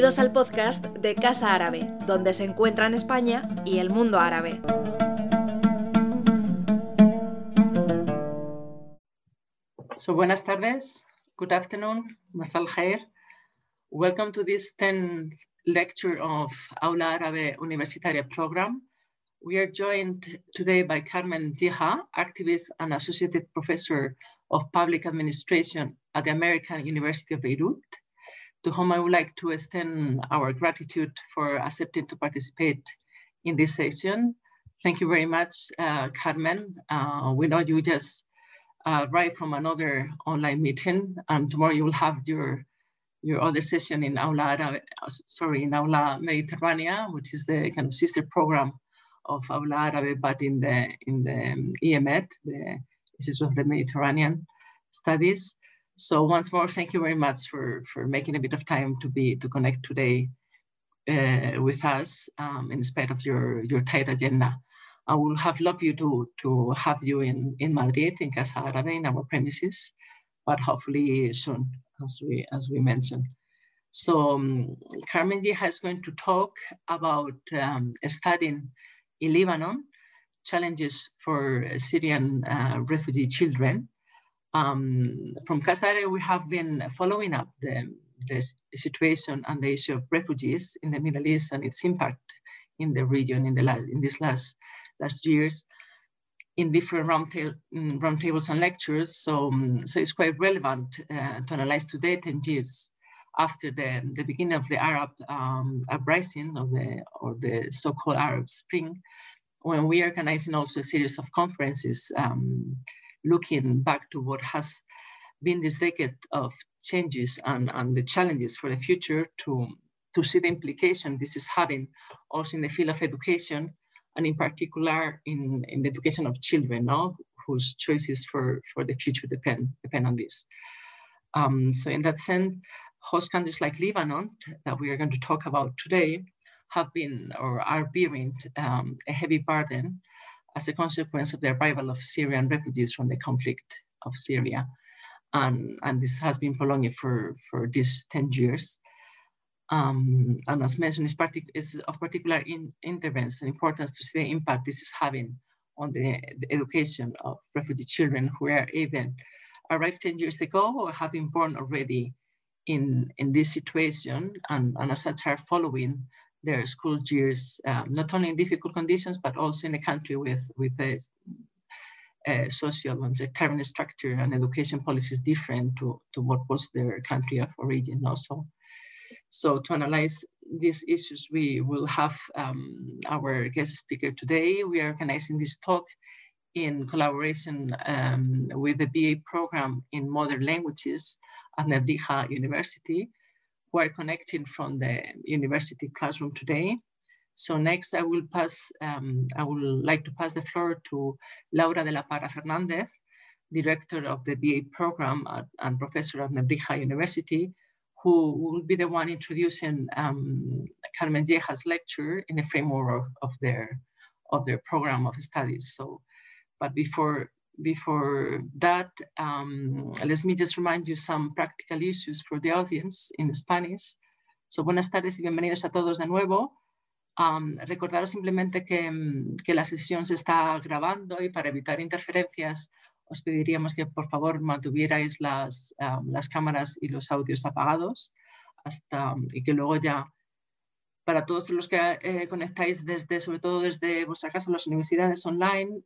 Bienvenidos al podcast de Casa Árabe, donde se encuentran España y el mundo árabe. So, buenas tardes, good afternoon, masal khair. Welcome to this 10th lecture of Aula Árabe Universitaria program. We are joined today by Carmen Dija, activist and associated professor of public administration at the American University of Beirut to whom I would like to extend our gratitude for accepting to participate in this session. Thank you very much, uh, Carmen. Uh, we know you just uh, arrived from another online meeting, and tomorrow you will have your your other session in Aula, sorry, in Aula Mediterranea, which is the kind of sister program of Aula Árabe, but in the in the um, IEMED, the Institute of the Mediterranean Studies. So once more, thank you very much for, for making a bit of time to be to connect today uh, with us um, in spite of your, your tight agenda. I will have loved you to, to have you in, in Madrid, in Casa Árabe, in our premises, but hopefully soon, as we, as we mentioned. So um, Carmen Geha is going to talk about um, studying in Lebanon, challenges for Syrian uh, refugee children, um, from Casa Árabe, we have been following up the, the situation and the issue of refugees in the Middle East and its impact in the region in the last, in these last last years in different roundtables mm, and lectures. So, um, so it's quite relevant uh, to analyze today 10 years after the, the beginning of the Arab um, uprising of the, or the so-called Arab Spring, when we are organizing also a series of conferences um, looking back to what has been this decade of changes and, and the challenges for the future to, to see the implication this is having also in the field of education and in particular in, in the education of children, no? whose choices for, for the future depend, depend on this. Um, so in that sense, host countries like Lebanon, that we are going to talk about today, have been or are bearing um, a heavy burden as a consequence of the arrival of Syrian refugees from the conflict of Syria. And, this has been prolonged for, for these 10 years. Um, and as mentioned, it's, partic it's of particular in, interest and importance to see the impact this is having on the, the, education of refugee children who are even arrived 10 years ago or have been born already in, in this situation and, and as such are following their school years, um, not only in difficult conditions, but also in a country with, with a, a social and sectarian structure and education policies different to, to what was their country of origin also. So to analyze these issues, we will have um, our guest speaker today. We are organizing this talk in collaboration um, with the BA program in modern languages at Nebrija University who are connecting from the university classroom today. So next I will pass, um, I would like to pass the floor to Laura de la Parra Fernandez, director of the BA program at, and professor at Nebrija University, who will be the one introducing um, Carmen Geha's lecture in the framework of, of, their, of their program of studies. So, but before before that, um, let me just remind you some practical issues for the audience in Spanish. So, buenas tardes y bienvenidos a todos de nuevo. Um, recordaros simplemente que, que, la sesión se está grabando y para evitar interferencias os pediríamos que por favor mantuvierais las, um, las cámaras y los audios apagados hasta, y que luego ya para todos los que eh, conectáis desde, sobre todo desde vuestra casa, las universidades online,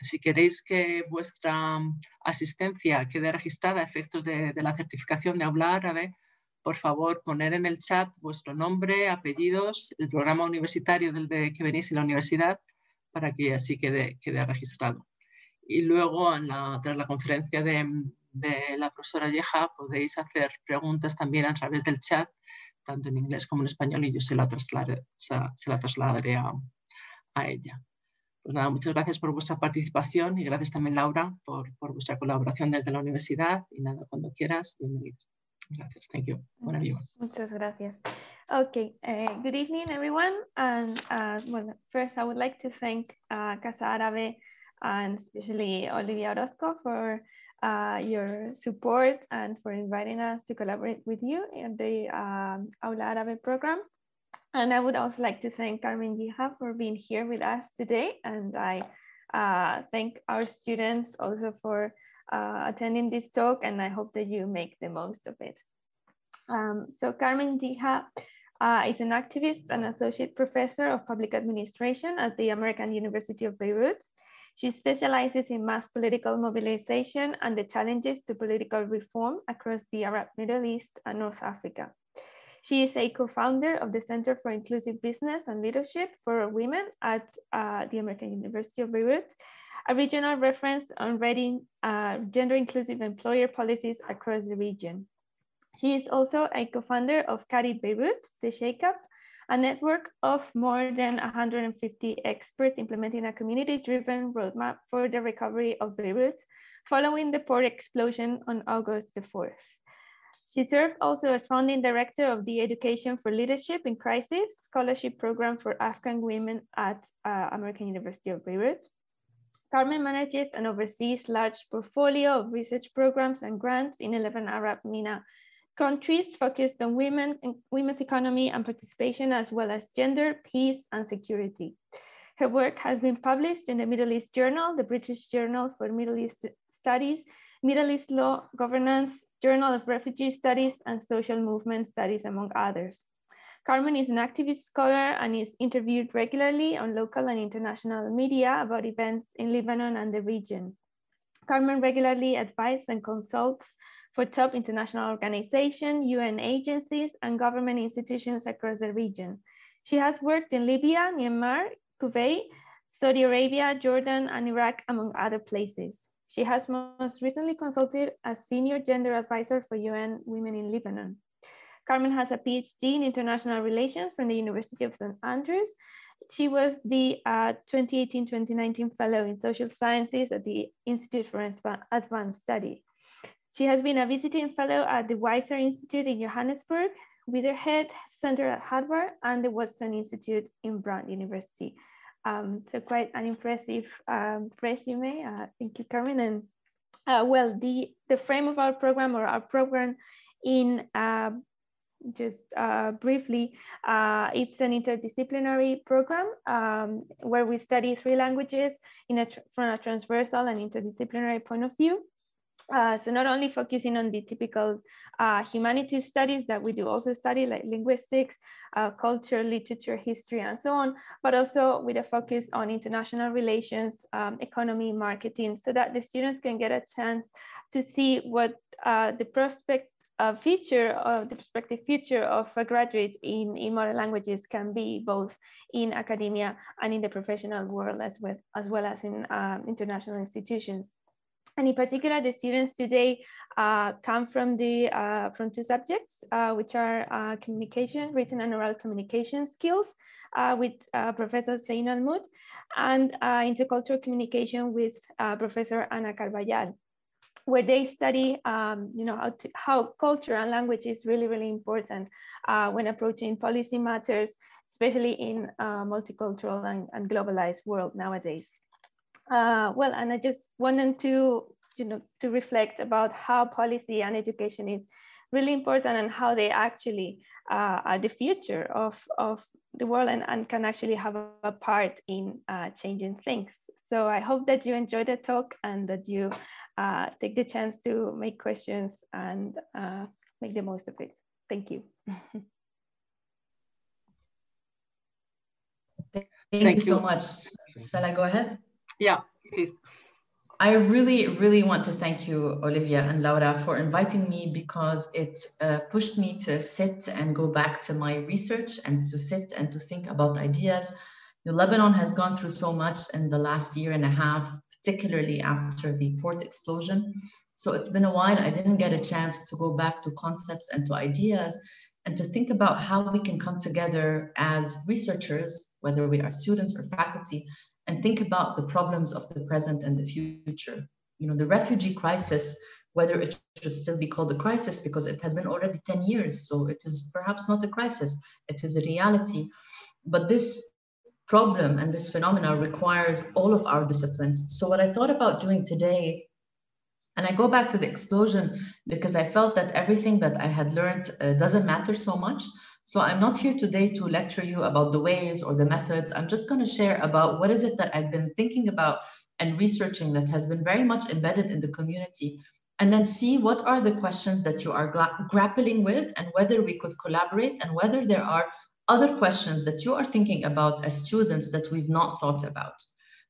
si queréis que vuestra asistencia quede registrada a efectos de, la certificación de habla árabe, por favor poner en el chat vuestro nombre, apellidos, el programa universitario del de que venís y la universidad, para que así quede, quede registrado. Y luego, tras la conferencia de, de la profesora Yeja, podéis hacer preguntas también a través del chat tanto en inglés como en español y yo se la, traslade, se, se la trasladaré a, a, ella. Pues nada, muchas gracias por vuestra participación y gracias también Laura por, por vuestra colaboración desde la universidad y nada, cuando quieras, bienvenido. Gracias. Thank you. Okay. Muchas gracias. Okay. Uh, good evening, everyone. And uh, well, first, I would like to thank uh, Casa Árabe and especially Olivia Orozco for uh, your support and for inviting us to collaborate with you in the um, Aula Arabe program. And I would also like to thank Carmen Geha for being here with us today. And I uh, thank our students also for uh, attending this talk and I hope that you make the most of it. Um, so Carmen Geha uh, is an activist and associate professor of public administration at the American University of Beirut. She specializes in mass political mobilization and the challenges to political reform across the Arab Middle East and North Africa. She is a co-founder of the Center for Inclusive Business and Leadership for Women at uh, the American University of Beirut, a regional reference on writing uh, gender inclusive employer policies across the region. She is also a co-founder of CARI Beirut, the Shake-Up, a network of more than 150 experts implementing a community-driven roadmap for the recovery of Beirut following the port explosion on August the 4th. She served also as founding director of the Education for Leadership in Crisis Scholarship Program for Afghan Women at uh, American University of Beirut. Carmen manages and oversees large portfolio of research programs and grants in 11 Arab MENA countries focused on women, and women's economy and participation, as well as gender, peace, and security. Her work has been published in the Middle East Journal, the British Journal for Middle East Studies, Middle East Law Governance, Journal of Refugee Studies, and Social Movement Studies, among others. Carmen is an activist scholar and is interviewed regularly on local and international media about events in Lebanon and the region. Carmen regularly advises and consults for top international organizations, UN agencies, and government institutions across the region. She has worked in Libya, Myanmar, Kuwait, Saudi Arabia, Jordan, and Iraq, among other places. She has most recently consulted as Senior Gender Advisor for UN Women in Lebanon. Carmen has a PhD in International Relations from the University of St. Andrews. She was the 2018-2019 uh, Fellow in Social Sciences at the Institute for Advanced Study. She has been a visiting fellow at the WiSER Institute in Johannesburg, Weatherhead Center at Harvard, and the Watson Institute in Brown University. Um, so quite an impressive um, resume. Uh, thank you, Carmen. And uh, well, the, the frame of our program or our program in uh, just uh, briefly, uh, it's an interdisciplinary program um, where we study three languages in a from a transversal and interdisciplinary point of view. Uh, so not only focusing on the typical uh, humanities studies that we do also study like linguistics, uh, culture, literature, history, and so on, but also with a focus on international relations, um, economy, marketing, so that the students can get a chance to see what uh, the prospect uh, future of the prospective future of a graduate in, in modern languages can be both in academia and in the professional world as well as, well as in um, international institutions. And in particular, the students today uh, come from the uh, from two subjects, uh, which are uh, communication, written and oral communication skills uh, with uh, Professor Zain Almoud, and intercultural communication with Professor Ana Carballal where they study, um, you know, how, to, how culture and language is really, really important when approaching policy matters, especially in a multicultural and, and globalized world nowadays. Uh, well, and I just wanted to, you know, to reflect about how policy and education is really important and how they actually uh, are the future of, of the world and, and can actually have a part in uh, changing things. So I hope that you enjoyed the talk and that you uh, take the chance to make questions and uh, make the most of it. Thank you. Thank, Thank you so much. Shall I go ahead? Yeah, please. I really, really want to thank you, Olivia and Laura, for inviting me because it uh, pushed me to sit and go back to my research and to sit and to think about ideas. Lebanon has gone through so much in the last year and a half, particularly after the port explosion. So it's been a while. I didn't get a chance to go back to concepts and to ideas and to think about how we can come together as researchers, whether we are students or faculty, and think about the problems of the present and the future. You know, the refugee crisis, whether it should still be called a crisis because it has been already 10 years, so it is perhaps not a crisis, it is a reality. But this problem and this phenomena requires all of our disciplines. So what I thought about doing today, and I go back to the explosion because I felt that everything that I had learned uh, doesn't matter so much. So I'm not here today to lecture you about the ways or the methods. I'm just going to share about what is it that I've been thinking about and researching that has been very much embedded in the community and then see what are the questions that you are grappling with and whether we could collaborate and whether there are other questions that you are thinking about as students that we've not thought about.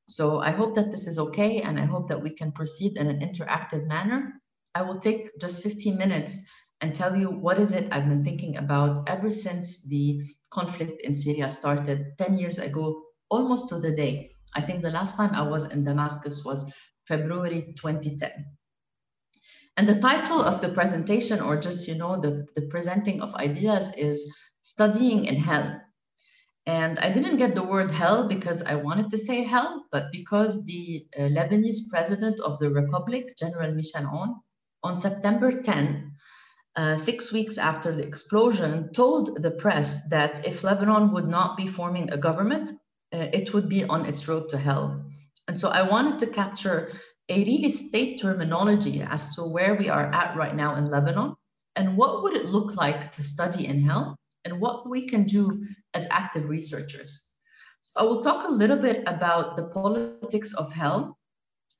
So I hope that this is okay and I hope that we can proceed in an interactive manner. I will take just 15 minutes and tell you what is it I've been thinking about ever since the conflict in Syria started 10 years ago, almost to the day. I think the last time I was in Damascus was February 2010. And the title of the presentation, or just, you know, the, the presenting of ideas is Studying in Hell. And I didn't get the word hell because I wanted to say hell, but because the uh, Lebanese president of the Republic, General Michel Aoun, on September 10, uh, six weeks after the explosion, told the press that if Lebanon would not be forming a government, uh, it would be on its road to hell. And so I wanted to capture a really state terminology as to where we are at right now in Lebanon and what would it look like to study in hell and what we can do as active researchers. So I will talk a little bit about the politics of hell,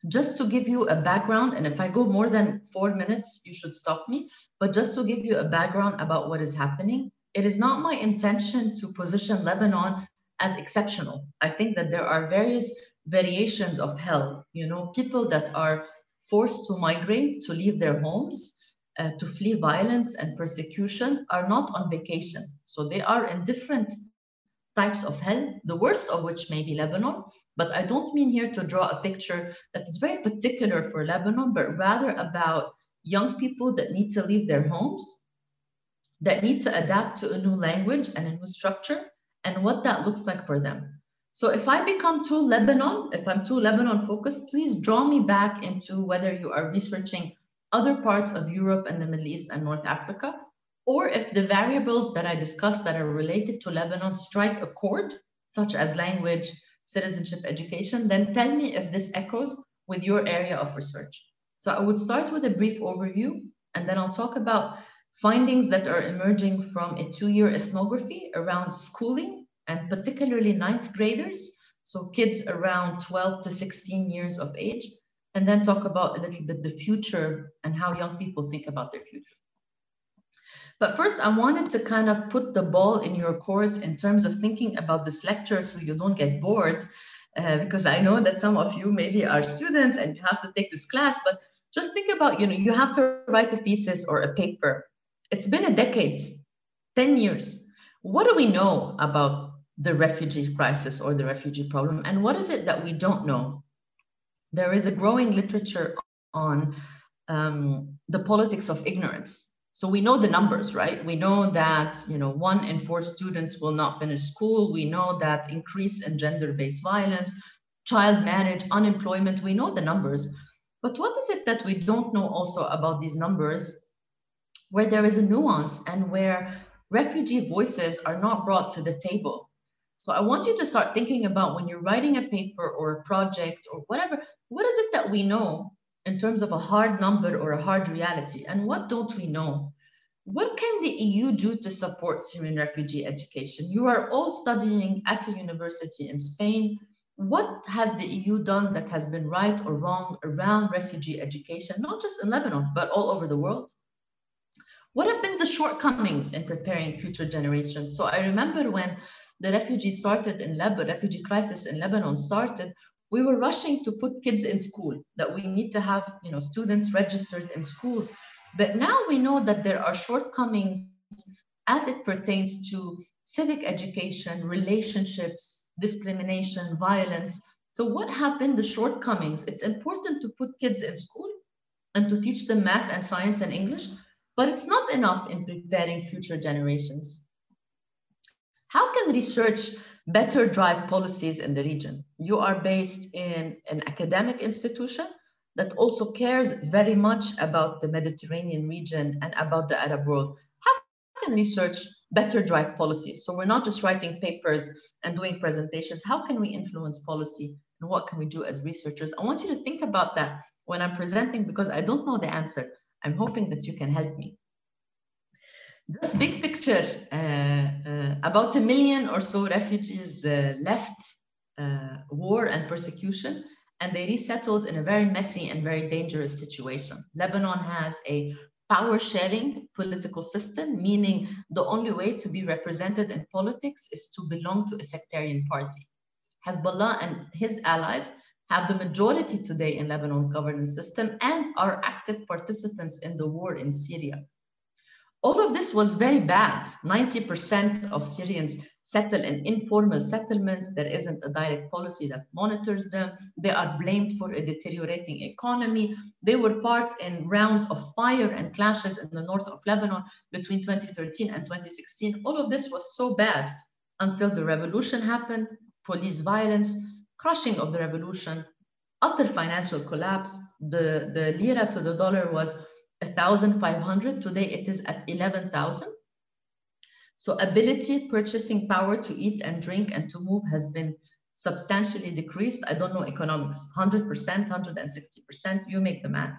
just to give you a background. And if I go more than four minutes, you should stop me. But just to give you a background about what is happening, it is not my intention to position Lebanon as exceptional. I think that there are various variations of hell, you know, people that are forced to migrate, to leave their homes, uh, to flee violence and persecution are not on vacation. So they are in different types of hell, the worst of which may be Lebanon. But I don't mean here to draw a picture that is very particular for Lebanon, but rather about young people that need to leave their homes, that need to adapt to a new language and a new structure, and what that looks like for them. So if I become too Lebanon, if I'm too Lebanon focused, please draw me back into whether you are researching other parts of Europe and the Middle East and North Africa, or if the variables that I discussed that are related to Lebanon strike a chord, such as language, citizenship, education, then tell me if this echoes with your area of research. So I would start with a brief overview, and then I'll talk about findings that are emerging from a two-year ethnography around schooling, and particularly ninth graders, so kids around 12 to 16 years of age, and then talk about a little bit the future and how young people think about their future. But first, I wanted to kind of put the ball in your court in terms of thinking about this lecture so you don't get bored, uh, because I know that some of you maybe are students and you have to take this class, but just think about, you know, you have to write a thesis or a paper. It's been a decade, 10 years. What do we know about the refugee crisis or the refugee problem? And what is it that we don't know? there is a growing literature on um, the politics of ignorance. So we know the numbers, right? We know that you know one in four students will not finish school. We know that increase in gender-based violence, child marriage, unemployment. We know the numbers, but what is it that we don't know also about these numbers, where there is a nuance and where refugee voices are not brought to the table? So I want you to start thinking about when you're writing a paper or a project or whatever, what is it that we know in terms of a hard number or a hard reality? And what don't we know? What can the EU do to support Syrian refugee education? You are all studying at a university in Spain. What has the EU done that has been right or wrong around refugee education, not just in Lebanon, but all over the world? What have been the shortcomings in preparing future generations? So I remember when the refugee started in Lebanon, refugee crisis in Lebanon started, we were rushing to put kids in school, that we need to have you know, students registered in schools. But now we know that there are shortcomings as it pertains to civic education, relationships, discrimination, violence. So what happened? the shortcomings? It's important to put kids in school and to teach them math and science and English, but it's not enough in preparing future generations. How can research better drive policies in the region. You are based in an academic institution that also cares very much about the Mediterranean region and about the Arab world. How can research better drive policies. So we're not just writing papers and doing presentations. How can we influence policy and what can we do as researchers? I want you to think about that when I'm presenting because I don't know the answer. I'm hoping that you can help me. This big picture, uh, uh, about a million or so refugees uh, left war and persecution, and they resettled in a very messy and very dangerous situation. Lebanon has a power sharing political system, meaning the only way to be represented in politics is to belong to a sectarian party. Hezbollah and his allies have the majority today in Lebanon's governance system and are active participants in the war in Syria. All of this was very bad. 90% of Syrians settle in informal settlements. There isn't a direct policy that monitors them. They are blamed for a deteriorating economy. They were part in rounds of fire and clashes in the north of Lebanon between 2013 and 2016. All of this was so bad until the revolution happened, police violence, crushing of the revolution, utter financial collapse. The, the lira to the dollar was 1,500. Today it is at 11,000. So ability, purchasing power to eat and drink and to move has been substantially decreased. I don't know economics, 100%, 160%, you make the math.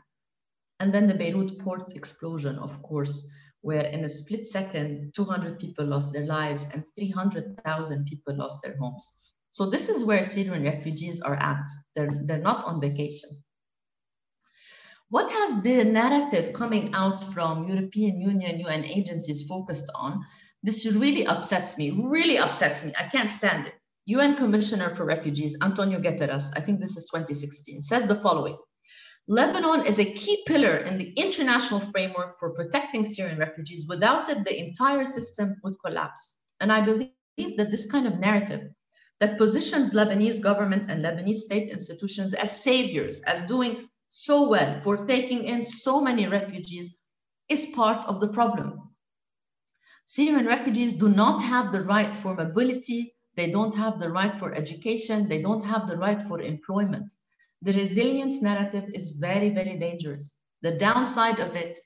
And then the Beirut port explosion, of course, where in a split second, 200 people lost their lives and 300,000 people lost their homes. So this is where Syrian refugees are at. They're, they're not on vacation. What has the narrative coming out from European Union, UN agencies focused on? This really upsets me, really upsets me. I can't stand it. UN Commissioner for Refugees, Antonio Guterres, I think this is 2016, says the following. Lebanon is a key pillar in the international framework for protecting Syrian refugees. Without it, the entire system would collapse. And I believe that this kind of narrative that positions Lebanese government and Lebanese state institutions as saviors, as doing so well for taking in so many refugees is part of the problem. Syrian refugees do not have the right for mobility, they don't have the right for education, they don't have the right for employment. The resilience narrative is very, very dangerous. The downside of it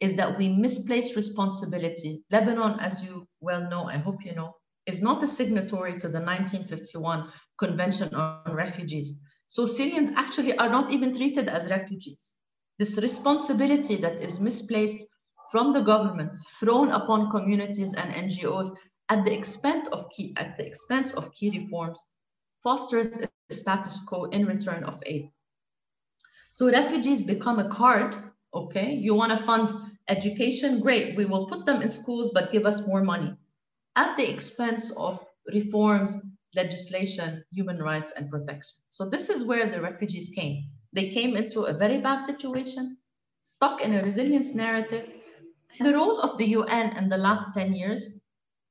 is that we misplace responsibility. Lebanon, as you well know, I hope you know, is not a signatory to the 1951 Convention on Refugees. So Syrians actually are not even treated as refugees. This responsibility that is misplaced from the government, thrown upon communities and NGOs at the expense of key, at the expense of key reforms, fosters a status quo in return of aid. So refugees become a card, okay? You wanna fund education, great, we will put them in schools, but give us more money at the expense of reforms legislation, human rights, and protection. So this is where the refugees came. They came into a very bad situation, stuck in a resilience narrative. The role of the UN in the last 10 years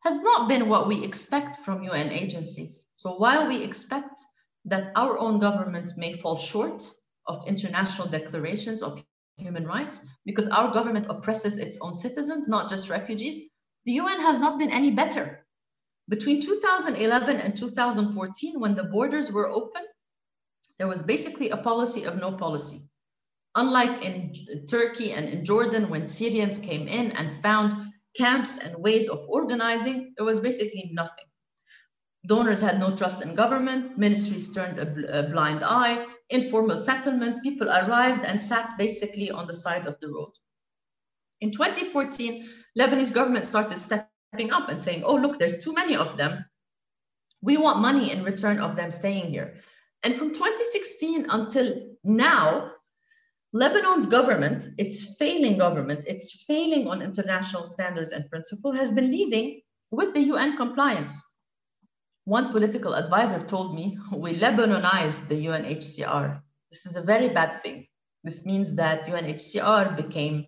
has not been what we expect from UN agencies. So while we expect that our own government may fall short of international declarations of human rights, because our government oppresses its own citizens, not just refugees, the UN has not been any better between 2011 and 2014, when the borders were open, there was basically a policy of no policy. Unlike in Turkey and in Jordan, when Syrians came in and found camps and ways of organizing, there was basically nothing. Donors had no trust in government, ministries turned a, a blind eye, informal settlements, people arrived and sat basically on the side of the road. In 2014, Lebanese government started stepping stepping up and saying, oh, look, there's too many of them. We want money in return of them staying here. And from 2016 until now, Lebanon's government, its failing government, its failing on international standards and principle has been leading with the UN compliance. One political advisor told me, we Lebanonized the UNHCR. This is a very bad thing. This means that UNHCR became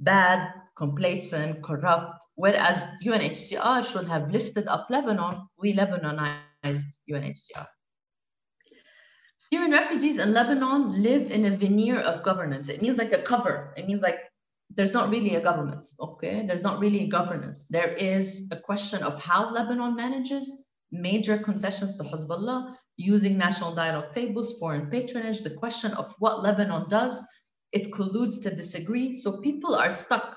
bad, complacent, corrupt, whereas UNHCR should have lifted up Lebanon, we Lebanonized UNHCR. Syrian refugees in Lebanon live in a veneer of governance. It means like a cover. It means like there's not really a government, okay? There's not really governance. There is a question of how Lebanon manages major concessions to Hezbollah, using national dialogue tables, foreign patronage, the question of what Lebanon does. It colludes to disagree. So people are stuck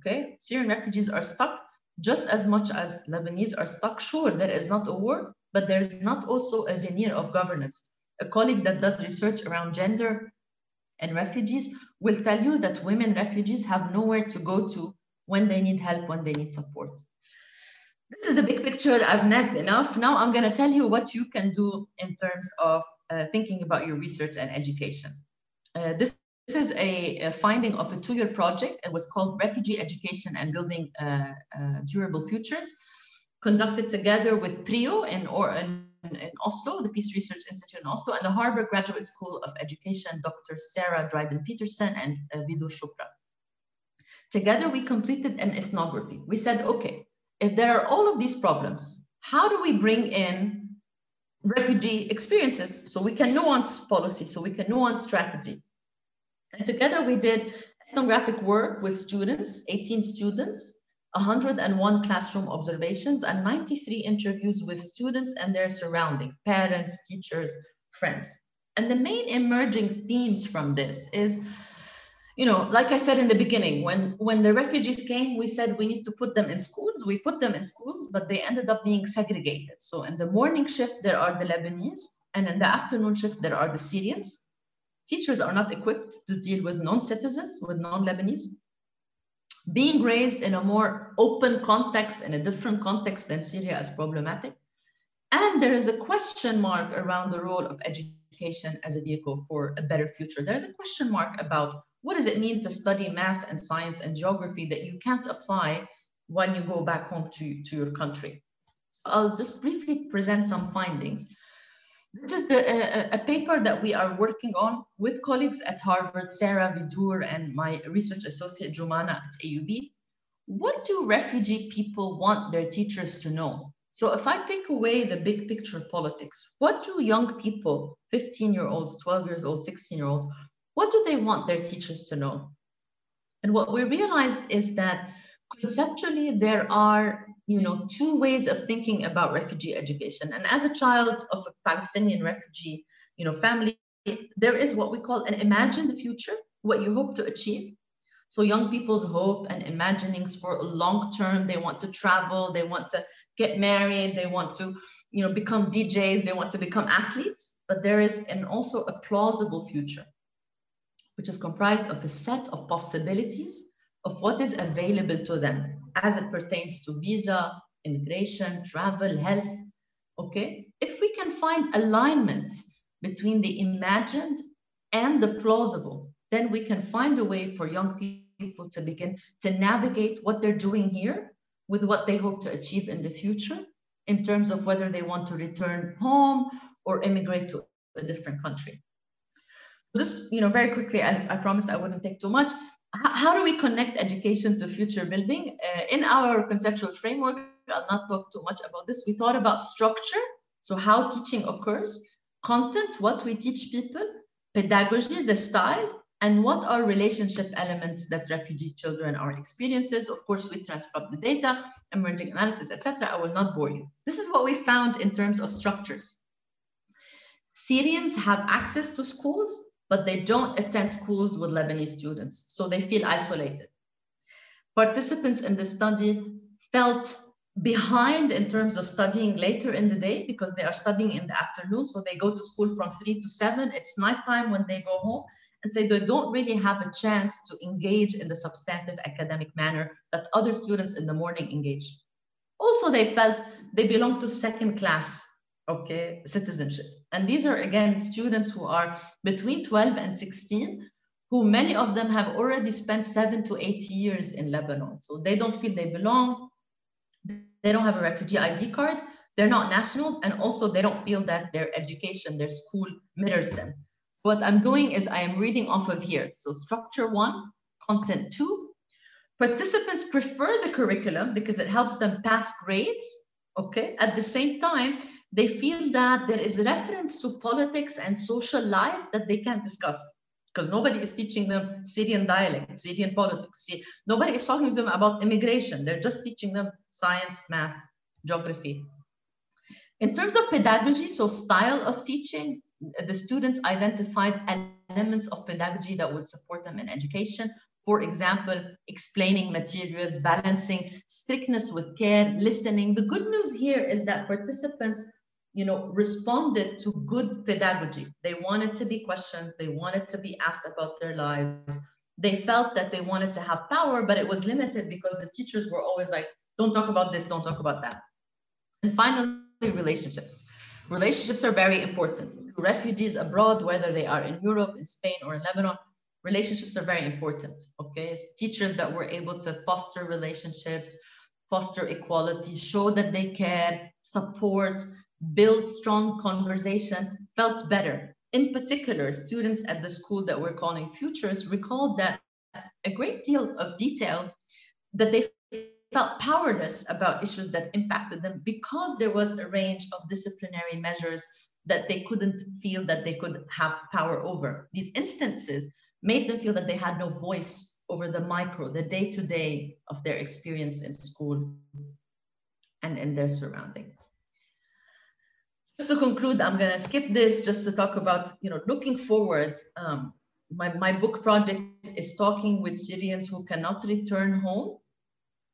Okay, Syrian refugees are stuck just as much as Lebanese are stuck. Sure, there is not a war, but there is not also a veneer of governance. A colleague that does research around gender and refugees will tell you that women refugees have nowhere to go to when they need help, when they need support. This is the big picture. I've nagged enough. Now I'm going to tell you what you can do in terms of uh, thinking about your research and education. Uh, this, is a, a, finding of a two-year project. It was called Refugee Education and Building uh, uh Durable Futures, conducted together with PRIO in, or, in, in, Oslo, the Peace Research Institute in Oslo, and the Harvard Graduate School of Education, Dr. Sarah Dryden Peterson and uh, Vidur Chopra. Together, we completed an ethnography. We said, okay, if there are all of these problems, how do we bring in refugee experiences so we can nuance policy, so we can nuance strategy? And together we did ethnographic work with students, 18 students, 101 classroom observations, and 93 interviews with students and their surrounding, parents, teachers, friends. And the main emerging themes from this is you know, like I said in the beginning, when, when the refugees came, we said we need to put them in schools. We put them in schools, but they ended up being segregated. So in the morning shift, there are the Lebanese, and in the afternoon shift, there are the Syrians. Teachers are not equipped to deal with non-citizens, with non-Lebanese. Being raised in a more open context, in a different context than Syria is problematic. And there is a question mark around the role of education as a vehicle for a better future. There is a question mark about what does it mean to study math and science and geography that you can't apply when you go back home to, to your country? So I'll just briefly present some findings. This is the, a, a, paper that we are working on with colleagues at Harvard, Sarah Vidur, and my research associate Jumana at AUB. What do refugee people want their teachers to know? So if I take away the big picture politics, what do young people, 15 year olds, 12 years old, 16 year olds, what do they want their teachers to know? And what we realized is that conceptually there are you know two ways of thinking about refugee education. And as a child of a palestinian refugee you know family there is what we call an imagined future what you hope to achieve. So young people's hope and imaginings for long term they want to travel they want to get married they want to you know become djs they want to become athletes. But there is an also a plausible future which is comprised of a set of possibilities of what is available to them as it pertains to visa, immigration, travel, health. Okay, if we can find alignment between the imagined and the plausible, then we can find a way for young people to begin to navigate what they're doing here with what they hope to achieve in the future in terms of whether they want to return home or immigrate to a different country this, you know, very quickly, I, I promised I wouldn't take too much. How do we connect education to future building? Uh, in our conceptual framework, I'll not talk too much about this. We thought about structure, so how teaching occurs, content, what we teach people, pedagogy, the style, and what are relationship elements that refugee children are experiences. Of course, we transcribe the data, emerging analysis, etc. I will not bore you. This is what we found in terms of structures. Syrians have access to schools but they don't attend schools with Lebanese students, so they feel isolated. Participants in the study felt behind in terms of studying later in the day because they are studying in the afternoon. So they go to school from three to seven. It's nighttime when they go home. And say so they don't really have a chance to engage in the substantive academic manner that other students in the morning engage. Also, they felt they belong to second class okay, citizenship. And these are, again, students who are between 12 and 16, who many of them have already spent seven to eight years in Lebanon. So they don't feel they belong. They don't have a refugee ID card. They're not nationals. And also they don't feel that their education, their school mirrors them. What I'm doing is I am reading off of here. So structure one, content two. Participants prefer the curriculum because it helps them pass grades. Okay. At the same time, they feel that there is reference to politics and social life that they can't discuss because nobody is teaching them Syrian dialect, Syrian politics. Nobody is talking to them about immigration. They're just teaching them science, math, geography. In terms of pedagogy, so style of teaching, the students identified elements of pedagogy that would support them in education. For example, explaining materials, balancing strictness with care, listening. The good news here is that participants you know, responded to good pedagogy. They wanted to be questions, they wanted to be asked about their lives. They felt that they wanted to have power, but it was limited because the teachers were always like, don't talk about this, don't talk about that. And finally, relationships. Relationships are very important. Refugees abroad, whether they are in Europe, in Spain, or in Lebanon, relationships are very important. Okay, it's teachers that were able to foster relationships, foster equality, show that they care, support, build strong conversation felt better. In particular, students at the school that we're calling Futures recalled that a great deal of detail that they felt powerless about issues that impacted them because there was a range of disciplinary measures that they couldn't feel that they could have power over. These instances made them feel that they had no voice over the micro, the day to day of their experience in school and in their surrounding. Just to conclude, I'm going to skip this just to talk about, you know, looking forward. Um, my, my book project is talking with Syrians who cannot return home.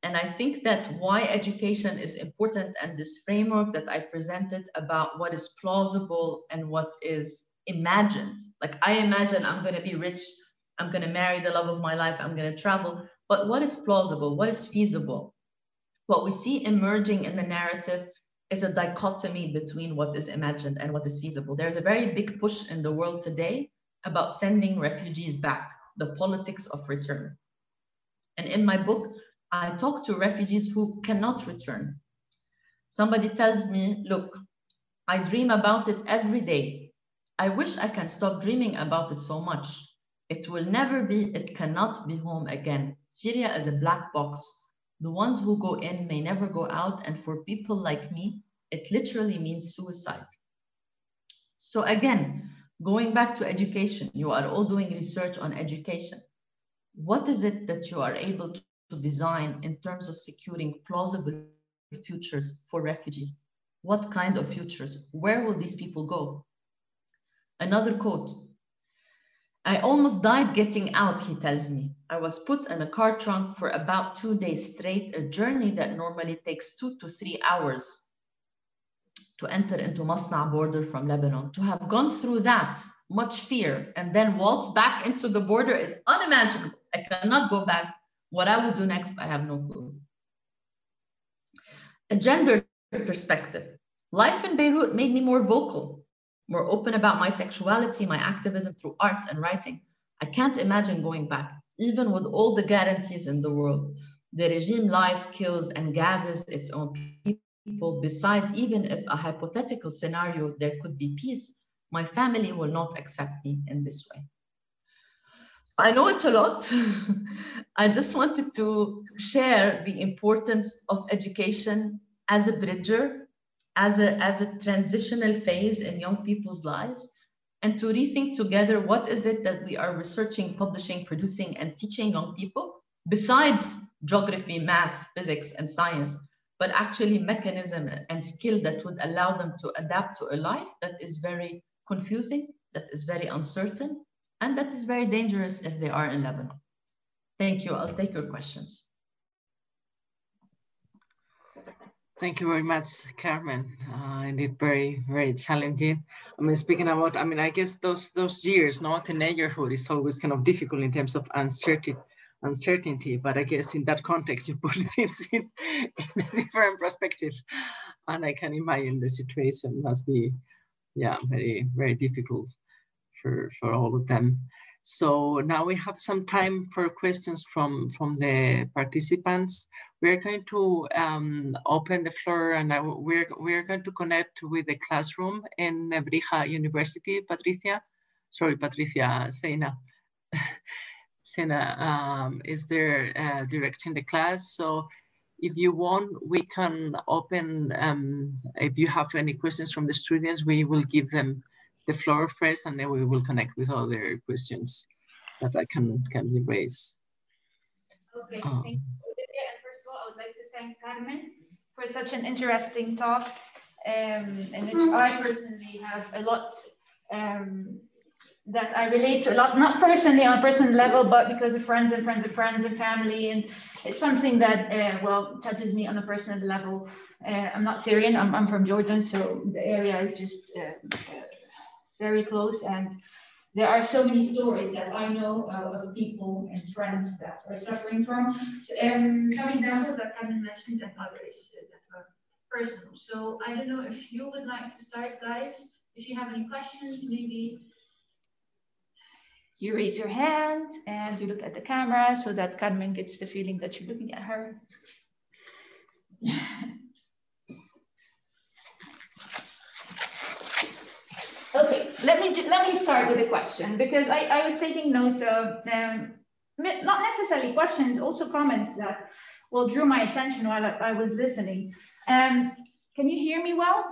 And I think that why education is important and this framework that I presented about what is plausible and what is imagined. Like I imagine I'm going to be rich, I'm going to marry the love of my life, I'm going to travel. But what is plausible? What is feasible? What we see emerging in the narrative is a dichotomy between what is imagined and what is feasible. There's a very big push in the world today about sending refugees back, the politics of return. And in my book, I talk to refugees who cannot return. Somebody tells me, look, I dream about it every day. I wish I can stop dreaming about it so much. It will never be, it cannot be home again. Syria is a black box. The ones who go in may never go out. And for people like me, it literally means suicide. So again, going back to education, you are all doing research on education. What is it that you are able to, design in terms of securing plausible futures for refugees? What kind of futures? Where will these people go? Another quote I almost died getting out, he tells me. I was put in a car trunk for about two days straight, a journey that normally takes two to three hours to enter into Masnaa border from Lebanon. To have gone through that, much fear, and then waltz back into the border is unimaginable. I cannot go back. What I will do next, I have no clue. A gender perspective. Life in Beirut made me more vocal more open about my sexuality, my activism through art and writing. I can't imagine going back, even with all the guarantees in the world. The regime lies, kills, and gases its own people. Besides, even if a hypothetical scenario there could be peace, my family will not accept me in this way. I know it's a lot. I just wanted to share the importance of education as a bridger as a, as a transitional phase in young people's lives and to rethink together what is it that we are researching, publishing, producing, and teaching young people besides geography, math, physics, and science, but actually mechanism and skill that would allow them to adapt to a life that is very confusing, that is very uncertain, and that is very dangerous if they are in Lebanon. Thank you. I'll take your questions. Thank you very much, Carmen. Uh, indeed, very, very challenging. I mean, speaking about, I mean, I guess those those years, no, teenagerhood is always kind of difficult in terms of uncertainty, uncertainty. But I guess in that context, you put things in, in a different perspective, and I can imagine the situation must be, yeah, very, very difficult for for all of them. So now we have some time for questions from, from the participants. We're going to um, open the floor and I, we're, we're going to connect with the classroom in Nebrija University, Patricia. Sorry, Patricia, Sena. Sena um, is there uh, directing the class. So if you want, we can open, um, if you have any questions from the students, we will give them the floor first and then we will connect with other questions that I can, can be raised. Okay, um, thank you. And first of all, I would like to thank Carmen for such an interesting talk um, in which I personally have a lot um, that I relate to a lot, not personally on a personal level, but because of friends and friends of friends and family. And it's something that, uh, well, touches me on a personal level. Uh, I'm not Syrian, I'm, I'm from Jordan, so the area is just uh, very close. And there are so many stories that I know uh, of people and friends that are suffering from. Um, some examples that Kevin mentioned and others that are personal. So I don't know if you would like to start, guys. If you have any questions, maybe you raise your hand and you look at the camera so that Carmen gets the feeling that you're looking at her. okay, let me let me start with a question because I, I was taking notes of um, not necessarily questions, also comments that well drew my attention while I, I was listening. Um, can you hear me well?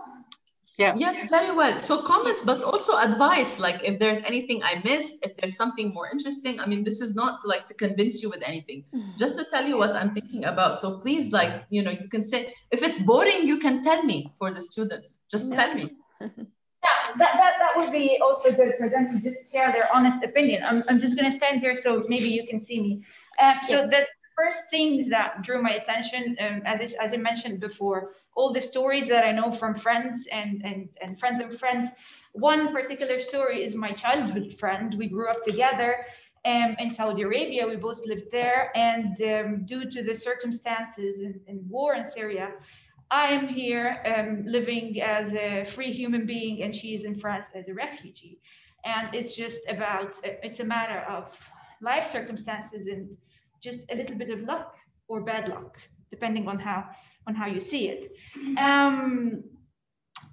Yeah. Yes, very well. So comments, but also advice, like if there's anything I missed, if there's something more interesting. I mean, this is not to like to convince you with anything, mm-hmm. just to tell you what I'm thinking about. So please, like, you know, you can say, if it's boring, you can tell me for the students. Just yeah. tell me. Yeah, that, that, that would be also good for them to just share their honest opinion. I'm, I'm just going to stand here so maybe you can see me. Uh, so yes. that first things that drew my attention, um, as, I, as I mentioned before, all the stories that I know from friends and, and, and friends of friends. One particular story is my childhood friend. We grew up together um, in Saudi Arabia. We both lived there. And um, due to the circumstances in, in war in Syria, I am here um, living as a free human being, and she is in France as a refugee. And it's just about, it's a matter of life circumstances and just a little bit of luck or bad luck, depending on how on how you see it. Um,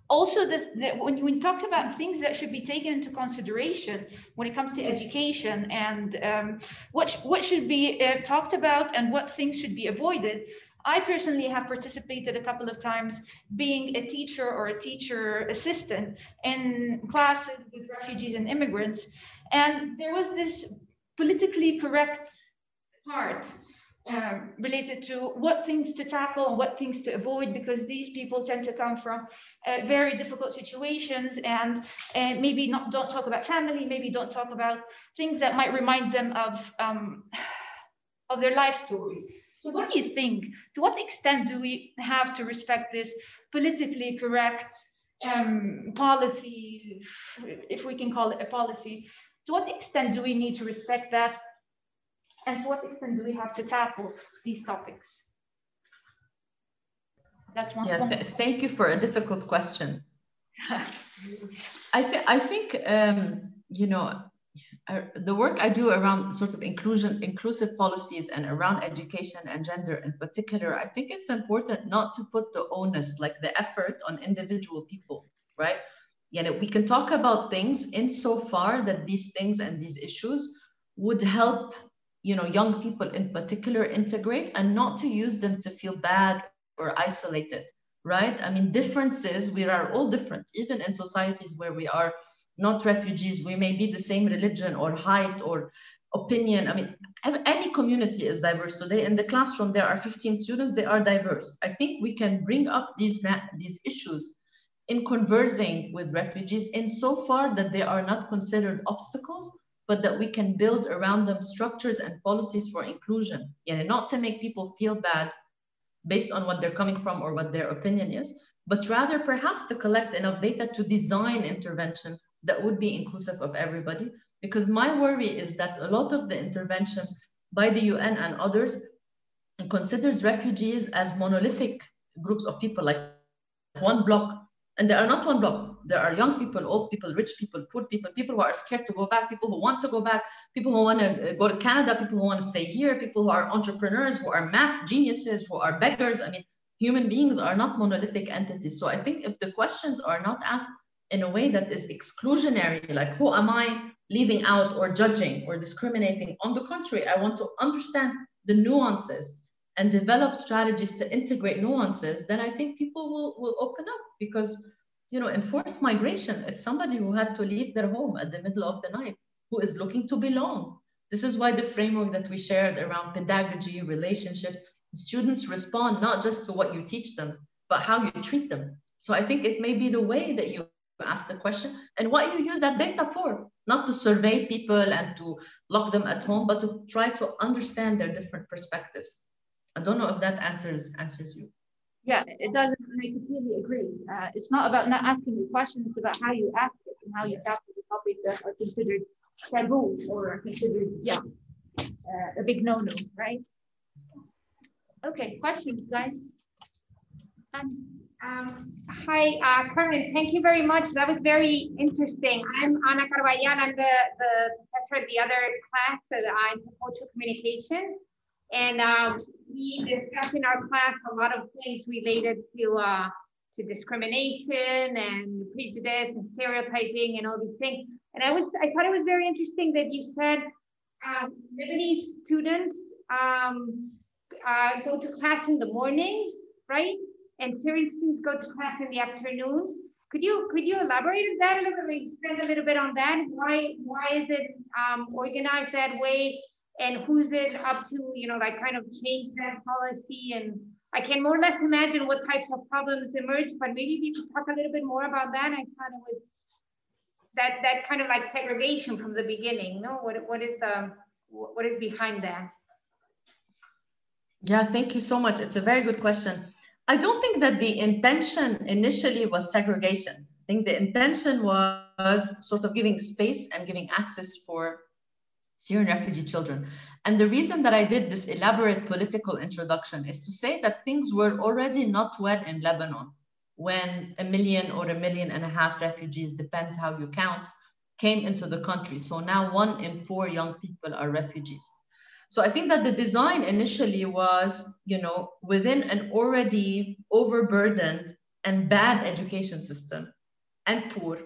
also, the, the, when we talk about things that should be taken into consideration when it comes to education and um, what what should be uh, talked about and what things should be avoided, I personally have participated a couple of times being a teacher or a teacher assistant in classes with refugees and immigrants. And there was this politically correct part um, related to what things to tackle and what things to avoid because these people tend to come from uh, very difficult situations and uh, maybe not don't talk about family maybe don't talk about things that might remind them of um, of their life stories so what do you think to what extent do we have to respect this politically correct um, policy if we can call it a policy to what extent do we need to respect that and to what extent do we have to tackle these topics? That's one. Yeah, th thank you for a difficult question. I, th I think, um, you know, the work I do around sort of inclusion, inclusive policies and around education and gender in particular, I think it's important not to put the onus, like the effort on individual people, right? You know, we can talk about things insofar that these things and these issues would help you know, young people in particular integrate and not to use them to feel bad or isolated, right? I mean, differences, we are all different, even in societies where we are not refugees, we may be the same religion or height or opinion. I mean, any community is diverse. Today in the classroom, there are 15 students, they are diverse. I think we can bring up these, these issues in conversing with refugees in so far that they are not considered obstacles, but that we can build around them structures and policies for inclusion. You know, not to make people feel bad based on what they're coming from or what their opinion is, but rather perhaps to collect enough data to design interventions that would be inclusive of everybody. Because my worry is that a lot of the interventions by the UN and others considers refugees as monolithic groups of people, like one block and they are not one block. There are young people, old people, rich people, poor people, people who are scared to go back, people who want to go back, people who want to go to Canada, people who want to stay here, people who are entrepreneurs, who are math geniuses, who are beggars. I mean, human beings are not monolithic entities. So I think if the questions are not asked in a way that is exclusionary, like who am I leaving out or judging or discriminating? On the contrary, I want to understand the nuances and develop strategies to integrate nuances, then I think people will, will open up because, you know, enforced migration, it's somebody who had to leave their home at the middle of the night, who is looking to belong. This is why the framework that we shared around pedagogy, relationships, students respond not just to what you teach them, but how you treat them. So I think it may be the way that you ask the question and what you use that data for not to survey people and to lock them at home but to try to understand their different perspectives. I don't know if that answers answers you. Yeah it does and i completely agree. Uh, it's not about not asking the question it's about how you ask it and how you tackle the topics that are considered taboo or considered yeah uh, a big no-no right okay questions guys um, hi, uh, Carmen, thank you very much. That was very interesting. I'm Ana Carvallan. I'm the, the professor of the other class uh, in cultural communication. And um, we discuss in our class a lot of things related to uh, to discrimination and prejudice and stereotyping and all these things. And I was I thought it was very interesting that you said um, Lebanese students um, uh, go to class in the mornings, right? and Syrian students go to class in the afternoons. Could you could you elaborate on that a little bit? Spend a little bit on that. Why why is it um, organized that way, and who's it up to? You know, like kind of change that policy. And I can more or less imagine what types of problems emerge. But maybe you could talk a little bit more about that. I thought it was that that kind of like segregation from the beginning. No, what what is the what is behind that? Yeah, thank you so much. It's a very good question. I don't think that the intention initially was segregation. I think the intention was sort of giving space and giving access for Syrian refugee children. And the reason that I did this elaborate political introduction is to say that things were already not well in Lebanon when a million or a million and a half refugees, depends how you count, came into the country. So now one in four young people are refugees. So I think that the design initially was, you know, within an already overburdened and bad education system and poor.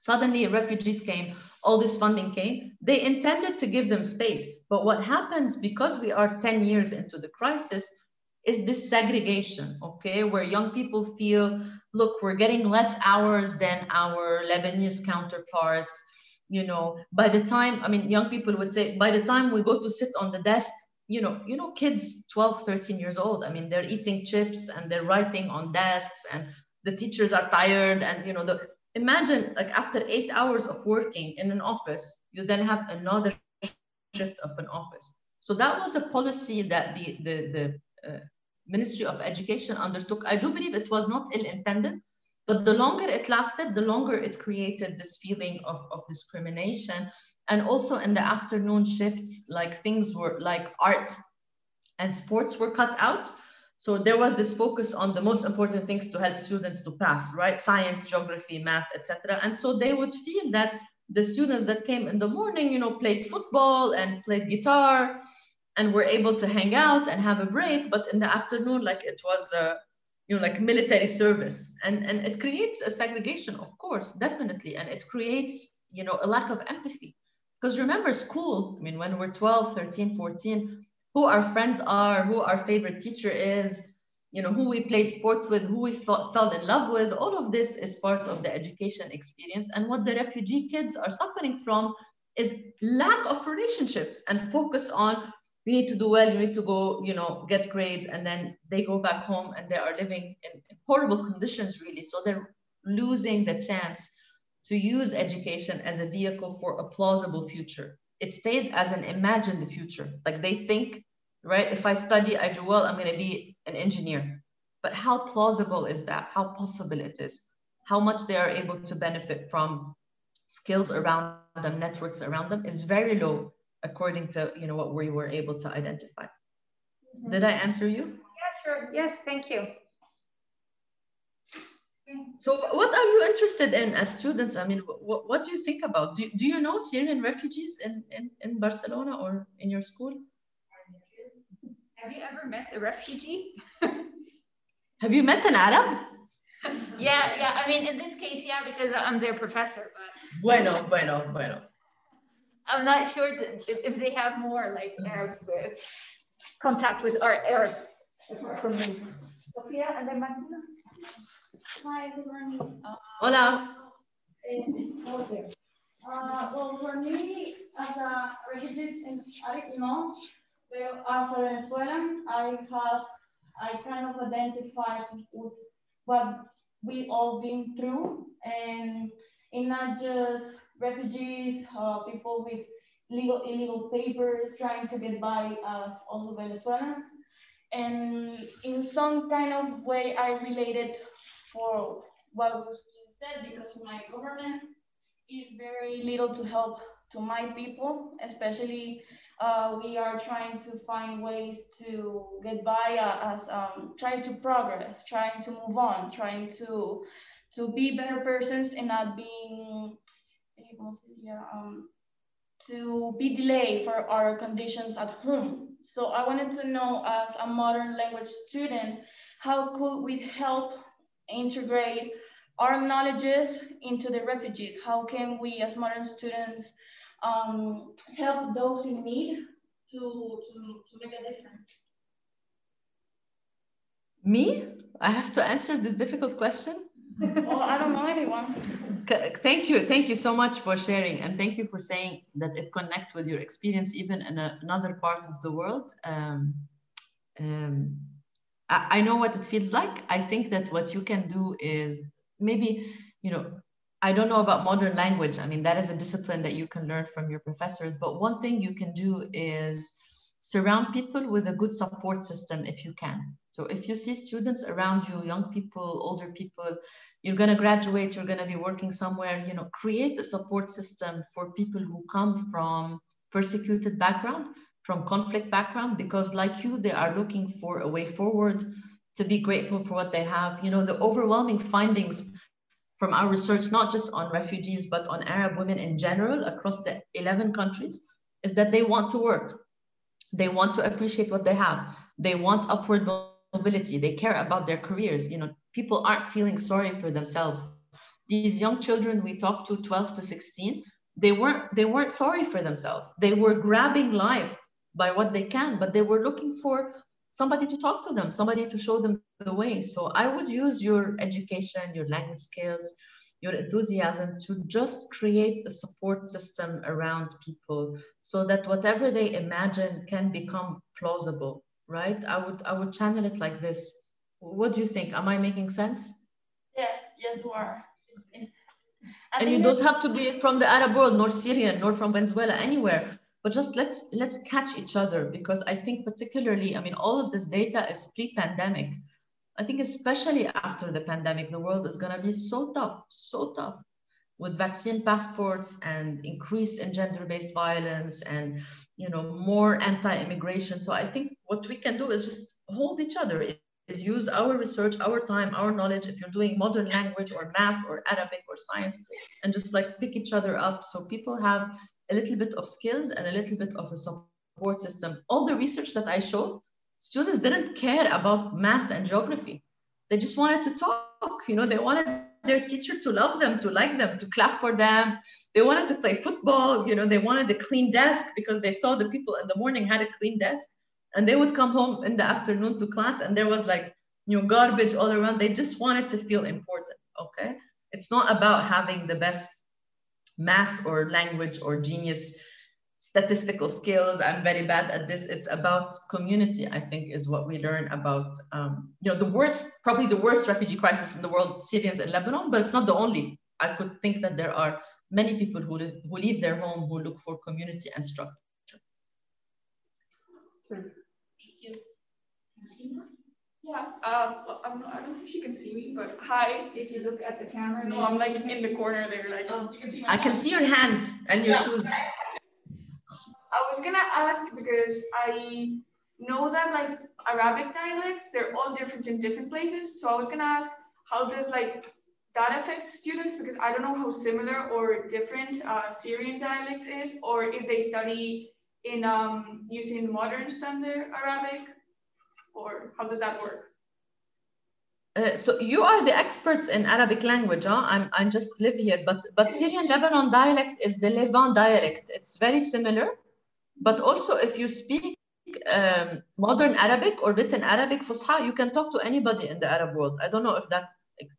Suddenly refugees came, all this funding came. They intended to give them space. But what happens because we are 10 years into the crisis is this segregation, okay, where young people feel, look, we're getting less hours than our Lebanese counterparts you know by the time i mean young people would say by the time we go to sit on the desk you know you know kids 12 13 years old i mean they're eating chips and they're writing on desks and the teachers are tired and you know the imagine like after eight hours of working in an office you then have another shift of an office. So that was a policy that the the, the uh, ministry of education undertook. I do believe it was not ill intended but the longer it lasted, the longer it created this feeling of, of discrimination. And also in the afternoon shifts, like things were like art and sports were cut out. So there was this focus on the most important things to help students to pass, right? Science, geography, math, etc. And so they would feel that the students that came in the morning, you know, played football and played guitar and were able to hang out and have a break. But in the afternoon, like it was a, you know like military service. And and it creates a segregation of course definitely. And it creates you know a lack of empathy. Because remember school i mean when we're 12 13 14 who our friends are who our favorite teacher is you know who we play sports with who we fell, fell in love with all of this is part of the education experience. And what the refugee kids are suffering from is lack of relationships and focus on you need to do well, you need to go, you know, get grades, and then they go back home and they are living in, horrible conditions, really. So they're losing the chance to use education as a vehicle for a plausible future. It stays as an imagined future. Like they think, right? If I study, I do well, I'm going to be an engineer. But how plausible is that? How possible it is? How much they are able to benefit from skills around them, networks around them is very low according to you know what we were able to identify. Mm-hmm. Did I answer you? Yeah, sure. Yes, thank you. So what are you interested in as students? I mean, what, what do you think about? Do, do you know Syrian refugees in, in, in Barcelona or in your school? Have you ever met a refugee? Have you met an Arab? yeah, yeah. I mean, in this case, yeah, because I'm their professor. But... Bueno, bueno, bueno. I'm not sure if, if they have more like Arab contact with our Arabs from me. Sofia and then Martina. Hi, good morning. Uh, Hola. Uh, well, for me, as a refugee, I don't know, but as a Venezuelan, I have, I kind of identified with what we all been through, and it's not just refugees, uh, people with legal illegal papers trying to get by as also Venezuelans. And in some kind of way, I related for what was said because my government is very little to help to my people, especially uh, we are trying to find ways to get by uh, as um, trying to progress, trying to move on, trying to to be better persons and not being um, to be delayed for our conditions at home. So I wanted to know as a modern language student, how could we help integrate our knowledges into the refugees? How can we as modern students um, help those in need to, to, to make a difference? Me? I have to answer this difficult question? well, I don't know anyone. Thank you. Thank you so much for sharing. And thank you for saying that it connects with your experience, even in a, another part of the world. Um, um, I, I know what it feels like. I think that what you can do is maybe, you know, I don't know about modern language. I mean, that is a discipline that you can learn from your professors. But one thing you can do is surround people with a good support system if you can. So if you see students around you, young people, older people, you're going to graduate, you're going to be working somewhere, you know, create a support system for people who come from persecuted background, from conflict background, because like you, they are looking for a way forward to be grateful for what they have. You know, the overwhelming findings from our research, not just on refugees, but on Arab women in general across the 11 countries, is that they want to work. They want to appreciate what they have. They want upward mobility. They care about their careers. You know, people aren't feeling sorry for themselves. These young children we talked to, 12 to 16, they weren't they weren't sorry for themselves. They were grabbing life by what they can, but they were looking for somebody to talk to them, somebody to show them the way. So I would use your education, your language skills, your enthusiasm to just create a support system around people so that whatever they imagine can become plausible, right? I would I would channel it like this. What do you think? Am I making sense? Yes, yes, you are. and you don't have to be from the Arab world, nor Syrian, nor from Venezuela, anywhere but just let's let's catch each other because I think particularly, I mean, all of this data is pre-pandemic. I think especially after the pandemic, the world is gonna be so tough, so tough with vaccine passports and increase in gender-based violence and you know more anti-immigration. So I think what we can do is just hold each other, is use our research, our time, our knowledge. If you're doing modern language or math or Arabic or science, and just like pick each other up so people have a little bit of skills and a little bit of a support system. All the research that I showed, students didn't care about math and geography. They just wanted to talk, you know, they wanted their teacher to love them, to like them, to clap for them. They wanted to play football, you know, they wanted a clean desk because they saw the people in the morning had a clean desk. And they would come home in the afternoon to class and there was like, you know, garbage all around. They just wanted to feel important, okay? It's not about having the best math or language or genius statistical skills i'm very bad at this it's about community i think is what we learn about um, you know the worst probably the worst refugee crisis in the world syrians in lebanon but it's not the only i could think that there are many people who, live, who leave their home who look for community and structure Thank you. Yeah, um, I'm I don't think she can see me, but hi. If you look at the camera. No, I'm like in the corner there, like oh. you can see my I hand. can see your hand and your yeah. shoes. I was gonna ask because I know that like Arabic dialects, they're all different in different places. So I was gonna ask, how does like that affect students? Because I don't know how similar or different uh, Syrian dialect is, or if they study in um, using modern standard Arabic or how does that work? Uh, so you are the experts in Arabic language, huh? I'm, I just live here, but, but Syrian Lebanon dialect is the Levant dialect. It's very similar, but also if you speak um, modern Arabic or written Arabic Fusha, you can talk to anybody in the Arab world. I don't know if that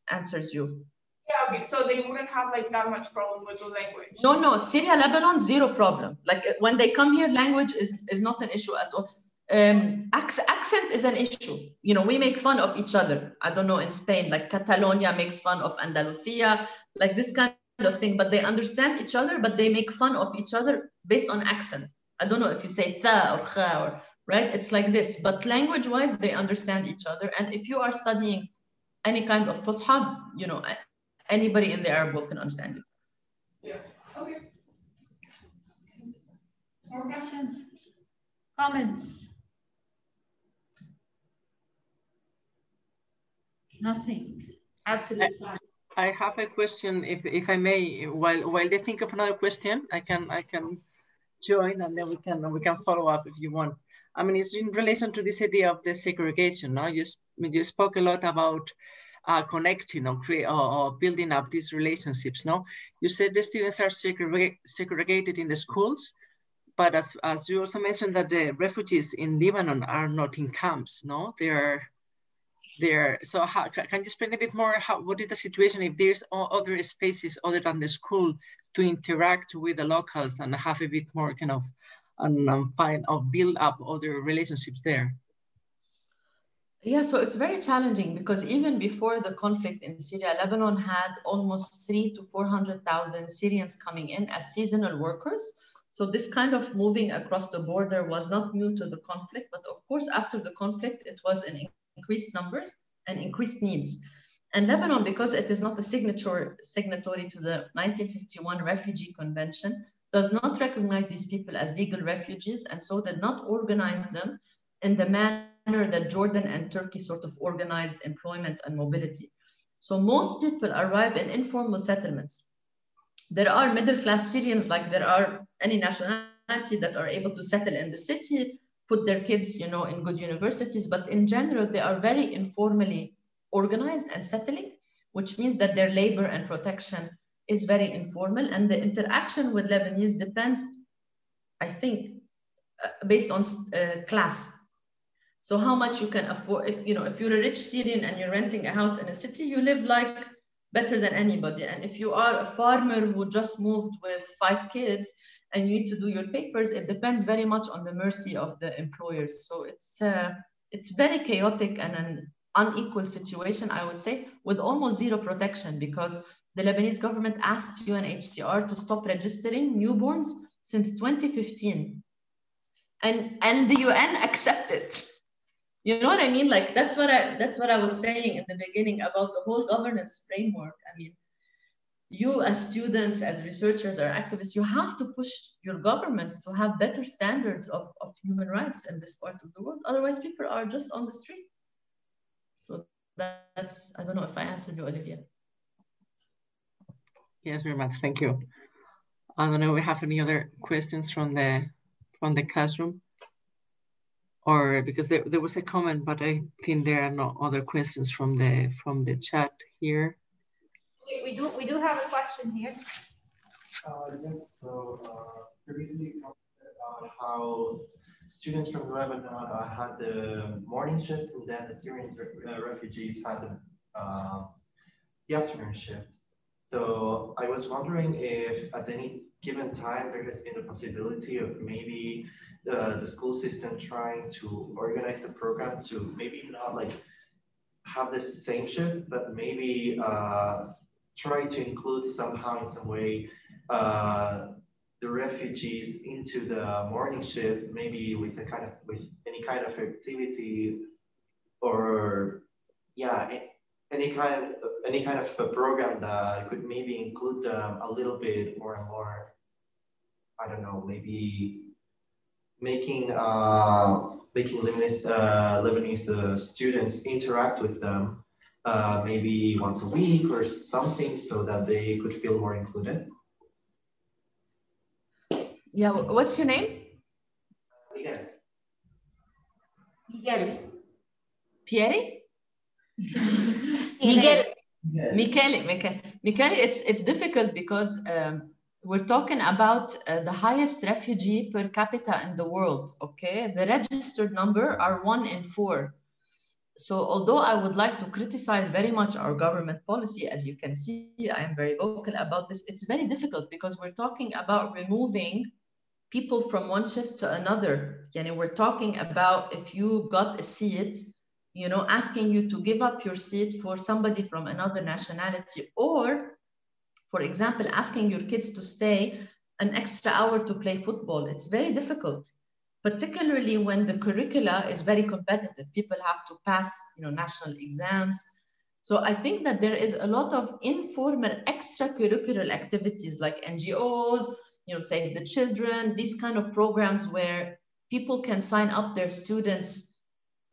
answers you. Yeah, okay. So they wouldn't have like that much problem with the language. No, no. Syria, Lebanon, zero problem. Like when they come here, language is, is not an issue at all um, accent is an issue. You know, we make fun of each other. I don't know in Spain, like Catalonia makes fun of Andalusia, like this kind of thing. But they understand each other, but they make fun of each other based on accent. I don't know if you say tha or kha or right. It's like this. But language-wise, they understand each other. And if you are studying any kind of fusha, you know, anybody in the Arab world can understand you. Yeah. Okay. More questions? Comments? Nothing. Absolutely. I, I have a question, if, if I may. While while they think of another question, I can I can join and then we can we can follow up if you want. I mean, it's in relation to this idea of the segregation. No, you you spoke a lot about uh, connecting or, create, or, or, building up these relationships. No, you said the students are segregated in the schools, but as, as you also mentioned that the refugees in Lebanon are not in camps. No, they are there. So how, can you explain a bit more how, what is the situation if there's other spaces other than the school to interact with the locals and have a bit more kind of and um, find or build up other relationships there? Yeah, so it's very challenging because even before the conflict in Syria, Lebanon had almost three to 400,000 Syrians coming in as seasonal workers. So this kind of moving across the border was not new to the conflict, but of course, after the conflict, it was in increased numbers and increased needs. And Lebanon, because it is not a signature, signatory to the 1951 Refugee Convention, does not recognize these people as legal refugees and so did not organize them in the manner that Jordan and Turkey sort of organized employment and mobility. So most people arrive in informal settlements. There are middle class Syrians, like there are any nationality that are able to settle in the city, put their kids, you know, in good universities, but in general, they are very informally organized and settling, which means that their labor and protection is very informal. And the interaction with Lebanese depends, I think, uh, based on uh, class. So how much you can afford, if, you know, if you're a rich Syrian and you're renting a house in a city, you live like better than anybody. And if you are a farmer who just moved with five kids, and you need to do your papers, it depends very much on the mercy of the employers. So it's uh, it's very chaotic and an unequal situation, I would say, with almost zero protection because the Lebanese government asked UNHCR to stop registering newborns since 2015. And, and the UN accepted. You know what I mean? Like that's what I that's what I was saying in the beginning about the whole governance framework. I mean, you as students, as researchers or activists, you have to push your governments to have better standards of, of human rights in this part of the world. Otherwise, people are just on the street. So that's, I don't know if I answered you, Olivia. Yes, very much. Thank you. I don't know if we have any other questions from the from the classroom or because there, there was a comment, but I think there are no other questions from the from the chat here we do we do have a question here. Uh, yes, so uh, previously talked about how students from Lebanon uh, had the morning shift and then the Syrian uh, refugees had the, uh, the afternoon shift. So I was wondering if at any given time there has been a possibility of maybe the, the school system trying to organize a program to maybe not like have the same shift, but maybe uh, try to include somehow in some way uh, the refugees into the morning shift, maybe with a kind of with any kind of activity or yeah, any kind of any kind of a program that could maybe include them a little bit more and more. I don't know, maybe making uh, making Lebanese uh, Lebanese uh, students interact with them uh, maybe once a week or something so that they could feel more included. Yeah, what's your name? Miguel. Miguel. Pieri? Miguel. Michele, Michele, Michele, it's it's difficult because um, we're talking about uh, the highest refugee per capita in the world. Okay, the registered number are one in four so although I would like to criticize very much our government policy, as you can see, I am very vocal about this. It's very difficult because we're talking about removing people from one shift to another. We're talking about if you got a seat, you know, asking you to give up your seat for somebody from another nationality, or, for example, asking your kids to stay an extra hour to play football. It's very difficult, particularly when the curricula is very competitive. People have to pass, you know, national exams. So I think that there is a lot of informal extracurricular activities like NGOs, you know, Save the Children, these kind of programs where people can sign up their students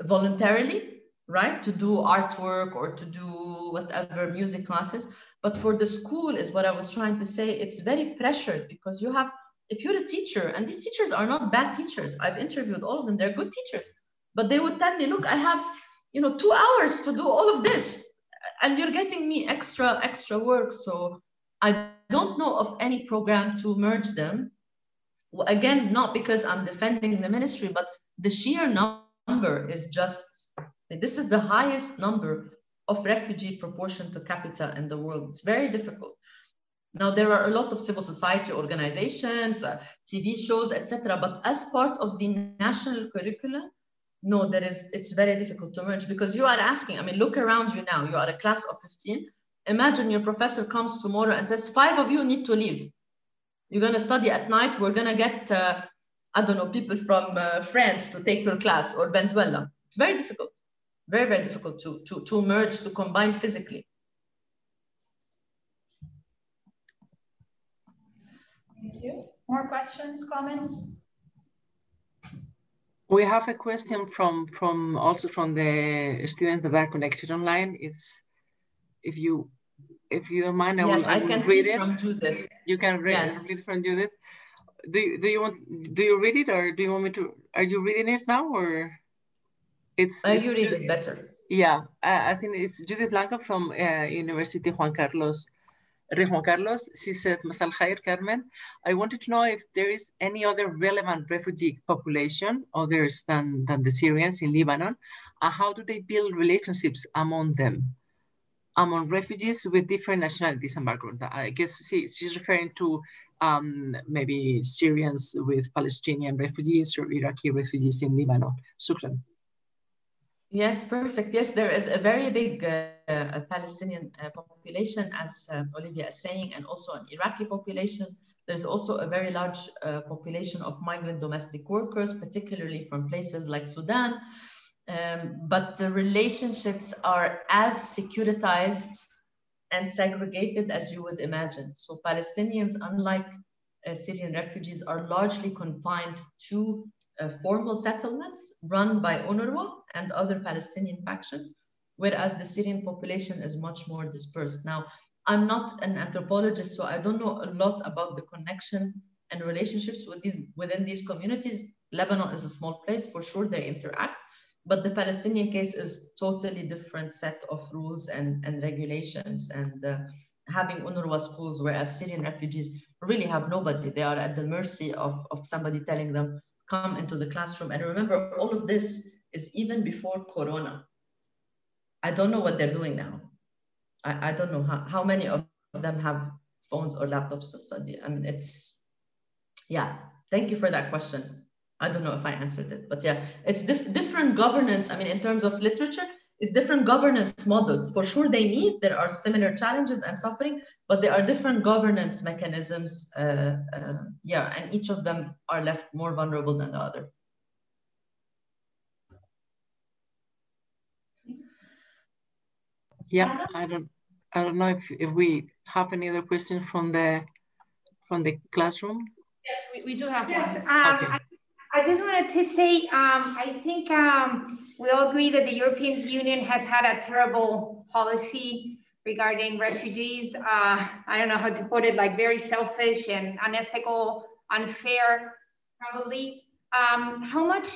voluntarily, right, to do artwork or to do whatever music classes. But for the school, is what I was trying to say, it's very pressured because you have, if you're a teacher, and these teachers are not bad teachers, I've interviewed all of them, they're good teachers, but they would tell me, look, I have, you know, two hours to do all of this, and you're getting me extra, extra work. So I don't know of any program to merge them. Again, not because I'm defending the ministry, but the sheer number is just, this is the highest number of refugee proportion to capita in the world. It's very difficult. Now, there are a lot of civil society organizations, uh, TV shows, etc. But as part of the national curriculum, no, there is, it's very difficult to merge because you are asking, I mean, look around you now, you are a class of 15. Imagine your professor comes tomorrow and says, five of you need to leave. You're gonna study at night, we're gonna get, uh, I don't know, people from uh, France to take your class or Venezuela. It's very difficult very, very difficult to, to, to merge, to combine physically. Thank you. More questions, comments? We have a question from, from also from the students that are connected online. It's if you if you don't mind, I yes, will, I I will can read it. from Judith. You can read, Yes. read from Judith. Do you, do you want do you read it or do you want me to? Are you reading it now or? It's, Uh, you it's- read it better. Yeah, I, I think it's Judith Blanco from uh, University Juan Carlos. Rey Juan Carlos, she said, Masal Khair, Carmen, I wanted to know if there is any other relevant refugee population others than, than the Syrians in Lebanon, and how do they build relationships among them, among refugees with different nationalities and background? I guess she, she's referring to um, maybe Syrians with Palestinian refugees or Iraqi refugees in Lebanon. Shukran. Yes, perfect. Yes, there is a very big uh, uh, Palestinian uh, population, as uh, Olivia is saying, and also an Iraqi population. There's also a very large uh, population of migrant domestic workers, particularly from places like Sudan. Um, but the relationships are as securitized and segregated as you would imagine. So Palestinians, unlike uh, Syrian refugees, are largely confined to uh, formal settlements run by UNRWA and other Palestinian factions, whereas the Syrian population is much more dispersed. Now, I'm not an anthropologist, so I don't know a lot about the connection and relationships with these, within these communities. Lebanon is a small place, for sure they interact, but the Palestinian case is totally different set of rules and, and regulations and uh, having UNRWA schools, whereas Syrian refugees really have nobody. They are at the mercy of, of somebody telling them, come into the classroom. And remember, all of this is even before Corona. I don't know what they're doing now. I, I don't know how, how many of them have phones or laptops to study. I mean, it's, yeah, thank you for that question. I don't know if I answered it, but yeah, it's dif different governance. I mean, in terms of literature, it's different governance models. For sure, they meet, there are similar challenges and suffering, but there are different governance mechanisms. Uh, uh, yeah, and each of them are left more vulnerable than the other. Yeah, I don't, I don't know if, if we have any other questions from the from the classroom. Yes, we, we do have Yes, one. um, Okay. I, just wanted to say, um, I think um, we all agree that the European Union has had a terrible policy regarding refugees. Uh, I don't know how to put it, like very selfish and unethical, unfair, probably. Um, how much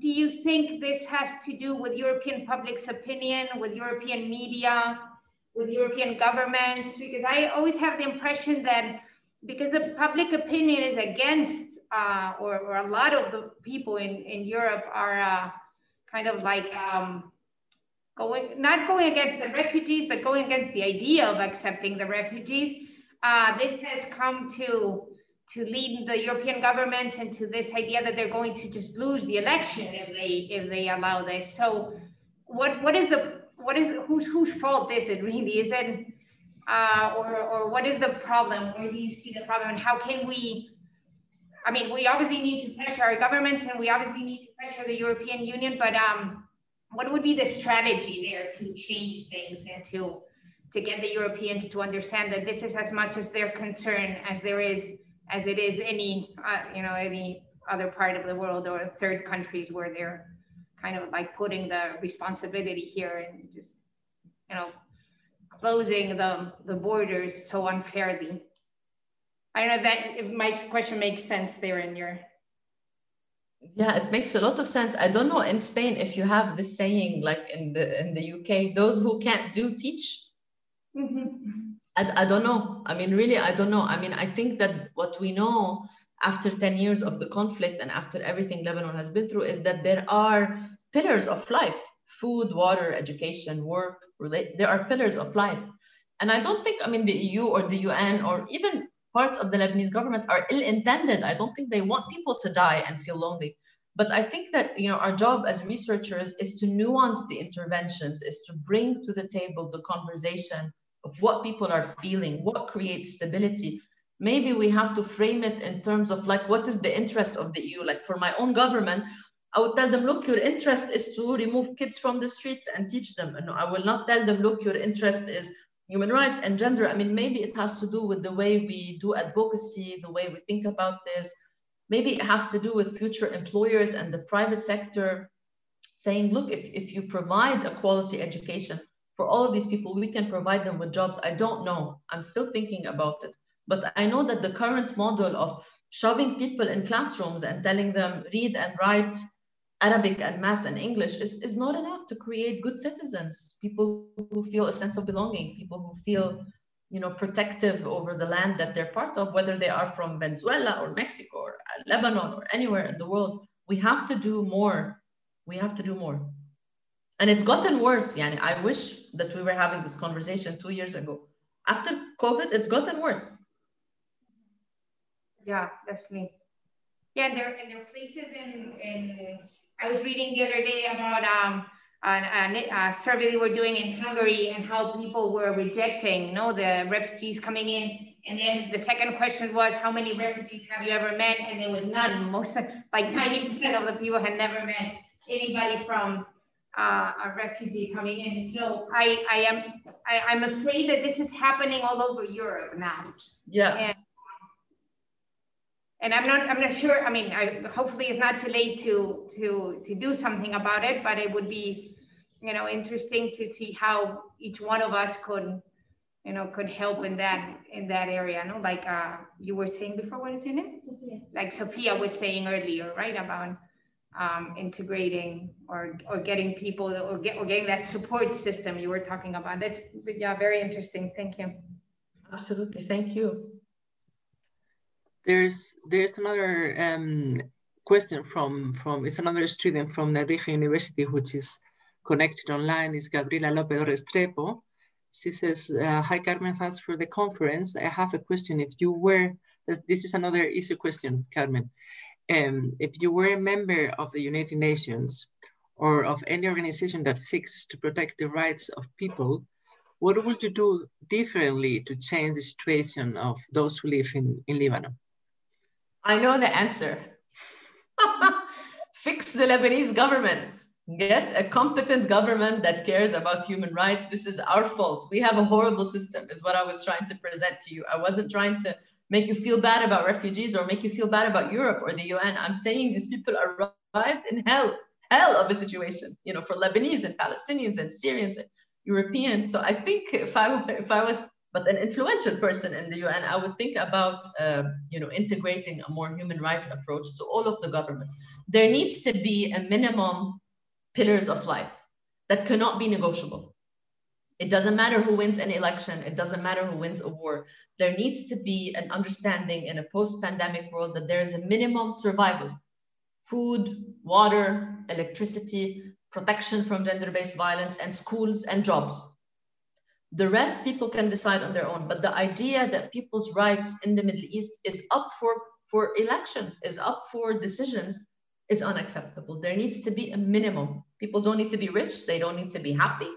do you think this has to do with European public's opinion, with European media, with European governments? Because I always have the impression that because the public opinion is against, uh, or, or a lot of the people in, in Europe are uh, kind of like um, going, not going against the refugees, but going against the idea of accepting the refugees. Uh, this has come to to lead the European governments into this idea that they're going to just lose the election if they if they allow this. So what what is the what is whose whose fault is it really? Is it uh, or or what is the problem? Where do you see the problem, and how can we? I mean, we obviously need to pressure our governments, and we obviously need to pressure the European Union. But um, what would be the strategy there to change things and to to get the Europeans to understand that this is as much as their concern as there is as it is any uh, you know any other part of the world or third countries where they're kind of like putting the responsibility here and just you know closing the the borders so unfairly. I don't know if that my question makes sense there in your yeah it makes a lot of sense i don't know in spain if you have this saying like in the in the uk those who can't do teach mm-hmm. I, I don't know. I mean, really, I don't know. I mean, I think that what we know after 10 years of the conflict and after everything Lebanon has been through is that there are pillars of life food, water, education, work. Relate, there are pillars of life. And I don't think, I mean, the EU or the UN or even parts of the Lebanese government are ill intended. I don't think they want people to die and feel lonely. But I think that you know our job as researchers is to nuance the interventions, is to bring to the table the conversation of what people are feeling, what creates stability. Maybe we have to frame it in terms of like, what is the interest of the EU? Like for my own government, I would tell them, look, your interest is to remove kids from the streets and teach them. And I will not tell them, look, your interest is human rights and gender. I mean, maybe it has to do with the way we do advocacy, the way we think about this. Maybe it has to do with future employers and the private sector saying, look, if, if you provide a quality education, for all of these people, we can provide them with jobs. I don't know. I'm still thinking about it. But I know that the current model of shoving people in classrooms and telling them read and write Arabic and math and English is, is not enough to create good citizens, people who feel a sense of belonging, people who feel you know, protective over the land that they're part of, whether they are from Venezuela or Mexico or Lebanon or anywhere in the world. We have to do more. We have to do more. And it's gotten worse. Yani i wish that we were having this conversation two years ago. After covid it's gotten worse. Yeah definitely. Yeah and there and there are places in in i was reading the other day about um a, a survey they were doing in Hungary and how people were rejecting, you know, the refugees coming in. And then the second question was, how many refugees have you ever met? And there was none. Most, like 90% of the people had never met anybody from uh, a refugee coming in. So I, I am I, I'm afraid that this is happening all over Europe now. Yeah. And, and I'm not I'm not sure. I mean, I, hopefully it's not too late to to to do something about it, but it would be you know interesting to see how each one of us could you know could help in that in that area. No, like uh, you were saying before. What is your name? Sophia. Like Sophia was saying earlier, right about um, integrating or, or getting people or, get, or getting that support system you were talking about. That's yeah, very interesting. Thank you. Absolutely. Thank you. There's there's another um, question from from it's another student from Nebrija University which is connected online. Is Gabriela Lopez Restrepo. She says, uh, "Hi Carmen, thanks for the conference. I have a question. If you were this is another easy question, Carmen um, if you were a member of the United Nations or of any organization that seeks to protect the rights of people, what would you do differently to change the situation of those who live in, in Lebanon? I know the answer. Fix the Lebanese government. Get a competent government that cares about human rights. This is our fault. We have a horrible system, is what I was trying to present to you. I wasn't trying to make you feel bad about refugees or make you feel bad about Europe or the UN. I'm saying these people arrived in hell, hell of a situation, you know, for Lebanese and Palestinians and Syrians and Europeans. So I think if I if I was but an influential person in the UN, I would think about uh, you know integrating a more human rights approach to all of the governments. There needs to be a minimum pillars of life that cannot be negotiable. It doesn't matter who wins an election. It doesn't matter who wins a war. There needs to be an understanding in a post-pandemic world that there is a minimum survival, food, water, electricity, protection from gender-based violence, and schools and jobs. The rest people can decide on their own. But the idea that people's rights in the Middle East is up for, for elections, is up for decisions, is unacceptable. There needs to be a minimum. People don't need to be rich, they don't need to be happy,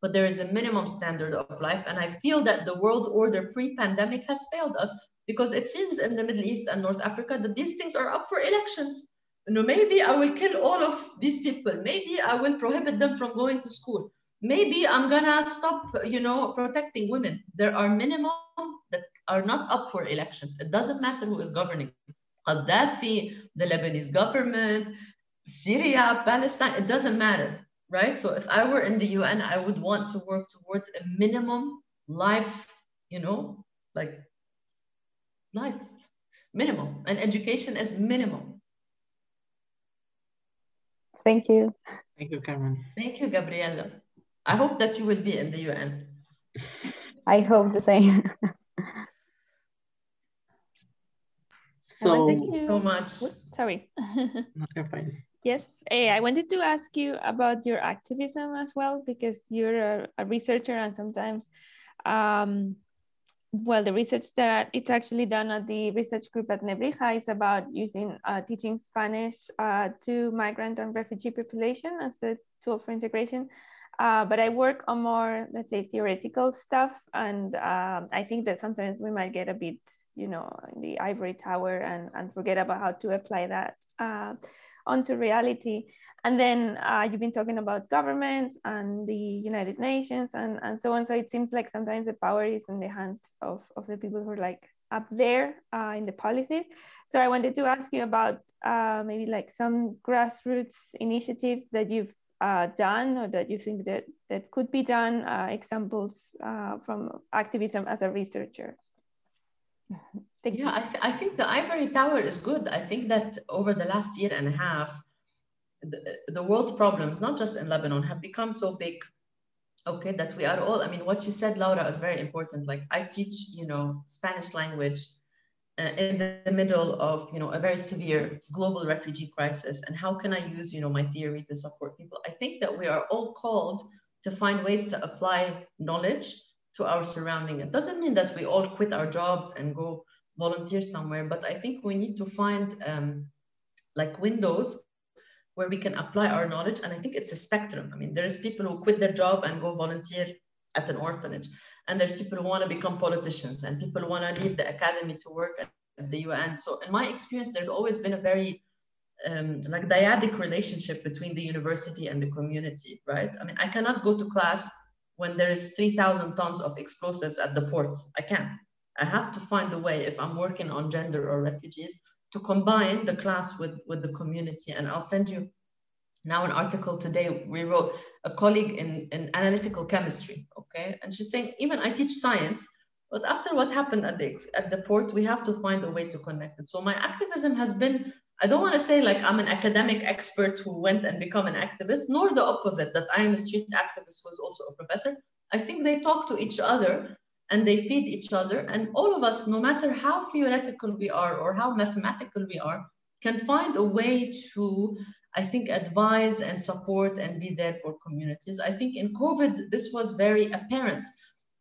but there is a minimum standard of life. And I feel that the world order pre pandemic has failed us because it seems in the Middle East and North Africa that these things are up for elections. You know, maybe I will kill all of these people. Maybe I will prohibit them from going to school. Maybe I'm gonna stop, you know, protecting women. There are minimum that are not up for elections. It doesn't matter who is governing. Gaddafi, the Lebanese government, Syria, Palestine, it doesn't matter, right? So if I were in the UN, I would want to work towards a minimum life, you know, like life, minimum, and education is minimum. Thank you. Thank you, Carmen. Thank you, Gabriella. I hope that you will be in the UN. I hope the same. so, thank you so much. Sorry. okay, fine. Yes, eh, I wanted to ask you about your activism as well, because you're a, a researcher and sometimes um, well, the research that it's actually done at the research group at Nebrija is about using uh, teaching Spanish uh, to migrant and refugee population as a tool for integration. Uh, but I work on more, let's say, theoretical stuff, and um, I think that sometimes we might get a bit, you know, in the ivory tower and, and forget about how to apply that uh, onto reality. And then uh, you've been talking about governments and the United Nations and, and so on. So it seems like sometimes the power is in the hands of, of the people who are like up there uh, in the policies. So I wanted to ask you about uh, maybe like some grassroots initiatives that you've uh, done or that you think that, that could be done, uh, examples uh, from activism as a researcher. Thank yeah, I, th I, think the ivory tower is good. I think that over the last year and a half, the, the world problems, not just in Lebanon, have become so big, okay, that we are all, I mean, what you said, Laura, is very important. Like I teach, you know, Spanish language uh, in the middle of, you know, a very severe global refugee crisis. And how can I use, you know, my theory to support people? I think that we are all called to find ways to apply knowledge to our surrounding. It doesn't mean that we all quit our jobs and go volunteer somewhere, but I think we need to find um, like windows where we can apply our knowledge. And I think it's a spectrum. I mean, there's people who quit their job and go volunteer at an orphanage. And there's people who want to become politicians and people want to leave the academy to work at, the UN. So in my experience, there's always been a very um, like dyadic relationship between the university and the community, right? I mean, I cannot go to class when there is 3,000 tons of explosives at the port. I can't. I have to find a way if I'm working on gender or refugees to combine the class with, with the community. And I'll send you now an article today. We wrote a colleague in, in analytical chemistry, okay? And she's saying, even I teach science, but after what happened at the, at the port, we have to find a way to connect it. So my activism has been, I don't want to say like I'm an academic expert who went and become an activist, nor the opposite, that I am a street activist who is also a professor. I think they talk to each other and they feed each other. And all of us, no matter how theoretical we are or how mathematical we are, can find a way to, I think, advise and support and be there for communities. I think in COVID, this was very apparent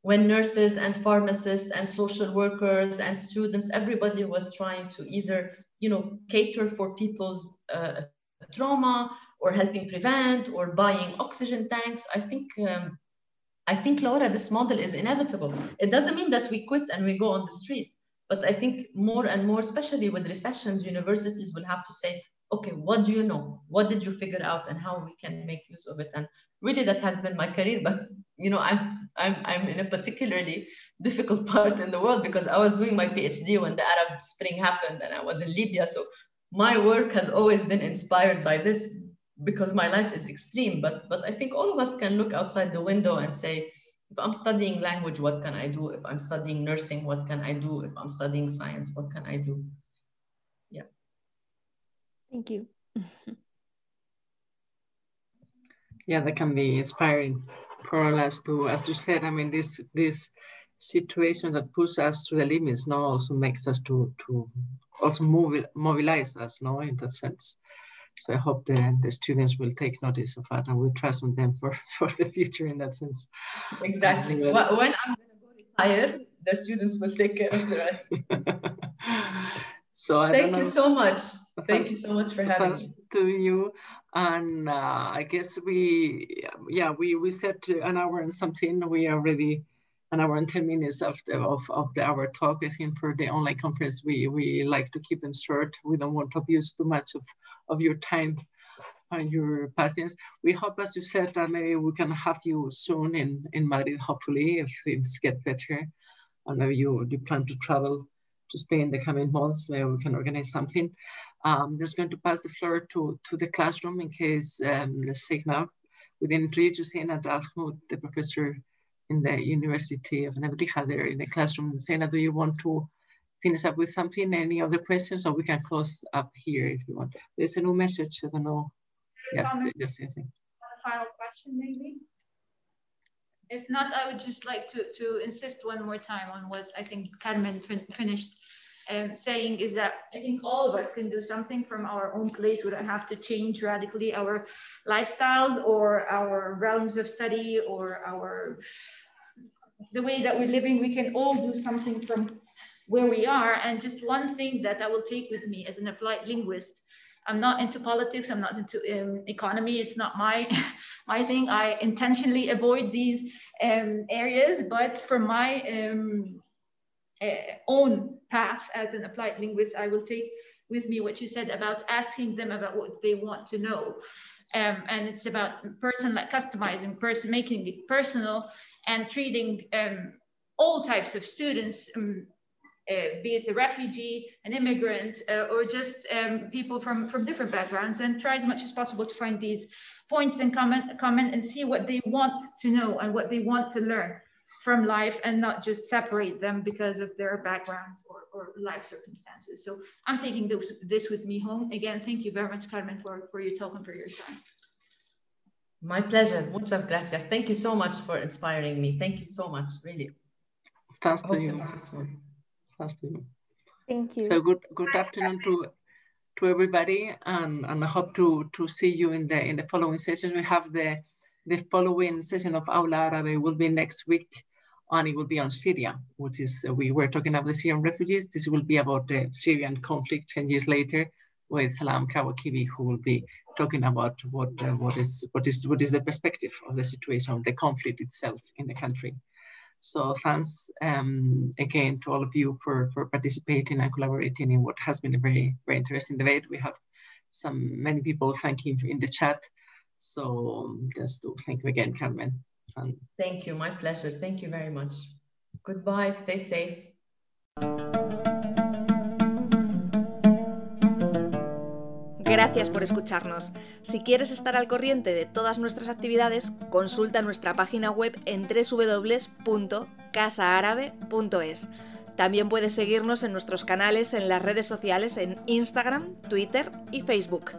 when nurses and pharmacists and social workers and students, everybody was trying to either, you know, cater for people's uh, trauma or helping prevent or buying oxygen tanks. I think um, I think, Laura, this model is inevitable. It doesn't mean that we quit and we go on the street, but I think more and more, especially with recessions, universities will have to say, okay, what do you know? What did you figure out and how we can make use of it? And really that has been my career, but you know, I'm, I'm, I'm in a particularly difficult part in the world because I was doing my PhD when the Arab Spring happened and I was in Libya. So my work has always been inspired by this because my life is extreme but but i think all of us can look outside the window and say if i'm studying language what can i do if i'm studying nursing what can i do if i'm studying science what can i do thank you yeah that can be inspiring for us to as you said i mean this this situation that push us to the limits now also makes us to to also move mobilize us now in that sense So I hope the, the students will take notice of that and will trust on them for, for the future in that sense. Exactly. When I'm going to go retire, the students will take care of the rest. so I thank you so much. Thank you so much for having us. to you. And uh, I guess we, yeah, we, we set an hour and something. We are already an hour and 10 minutes of the, of, of the hour talk. I think for the online conference, we, we like to keep them short. We don't want to abuse too much of, of your time and your patience. We hope, as you said, that maybe we can have you soon in, in Madrid, hopefully, if things get better. And maybe you, you plan to travel to Spain in the coming months, where we can organize something. Um, just going to pass the floor to, to the classroom in case um, take now. We didn't introduce you, Zainab Al-Mahmoud, the professor in the University of Nebrija there in the classroom. Sena, do you want to finish up with something? Any other questions? Or we can close up here if you want. There's a new message. I don't know. Yes, yes, I think. Final question, maybe? If not, I would just like to, to insist one more time on what I think Carmen fin finished um, saying is that I think all of us can do something from our own place. We don't have to change radically our lifestyles or our realms of study or our the way that we're living. We can all do something from where we are. And just one thing that I will take with me as an applied linguist. I'm not into politics. I'm not into um, economy. It's not my my thing. I intentionally avoid these um, areas. But for my um, uh, own path as an applied linguist, I will take with me what you said about asking them about what they want to know. Um, and it's about person like customizing, person making it personal and treating um, all types of students, um, uh, be it a refugee, an immigrant, uh, or just um, people from, from different backgrounds, and try as much as possible to find these points in common, common and see what they want to know and what they want to learn from life and not just separate them because of their backgrounds or, or life circumstances. So I'm taking this, this with me home. Again, thank you very much, Carmen, for, for your talk and for your time. My pleasure. Muchas gracias. Thank you so much for inspiring me. Thank you so much, really. Thanks to you. Thanks to you. Thank you. So good good afternoon to to everybody and, and I hope to to see you in the in the following session. We have the the following session of Aula Árabe will be next week and it will be on Syria, which is, uh, we were talking about the Syrian refugees. This will be about the Syrian conflict 10 years later with Salam Kawakibi, who will be talking about what, uh, what, is, what, is, what is the perspective of the situation of the conflict itself in the country. So thanks um, again to all of you for, for participating and collaborating in what has been a very, very interesting debate. We have some many people thanking in the chat so just to thank you again, Carmen. And thank you, my pleasure. Thank you very much. Goodbye, stay safe. Gracias por escucharnos. Si quieres estar al corriente de todas nuestras actividades, consulta nuestra página web en www.casaarabe.es. También puedes seguirnos en nuestros canales en las redes sociales en Instagram, Twitter y Facebook.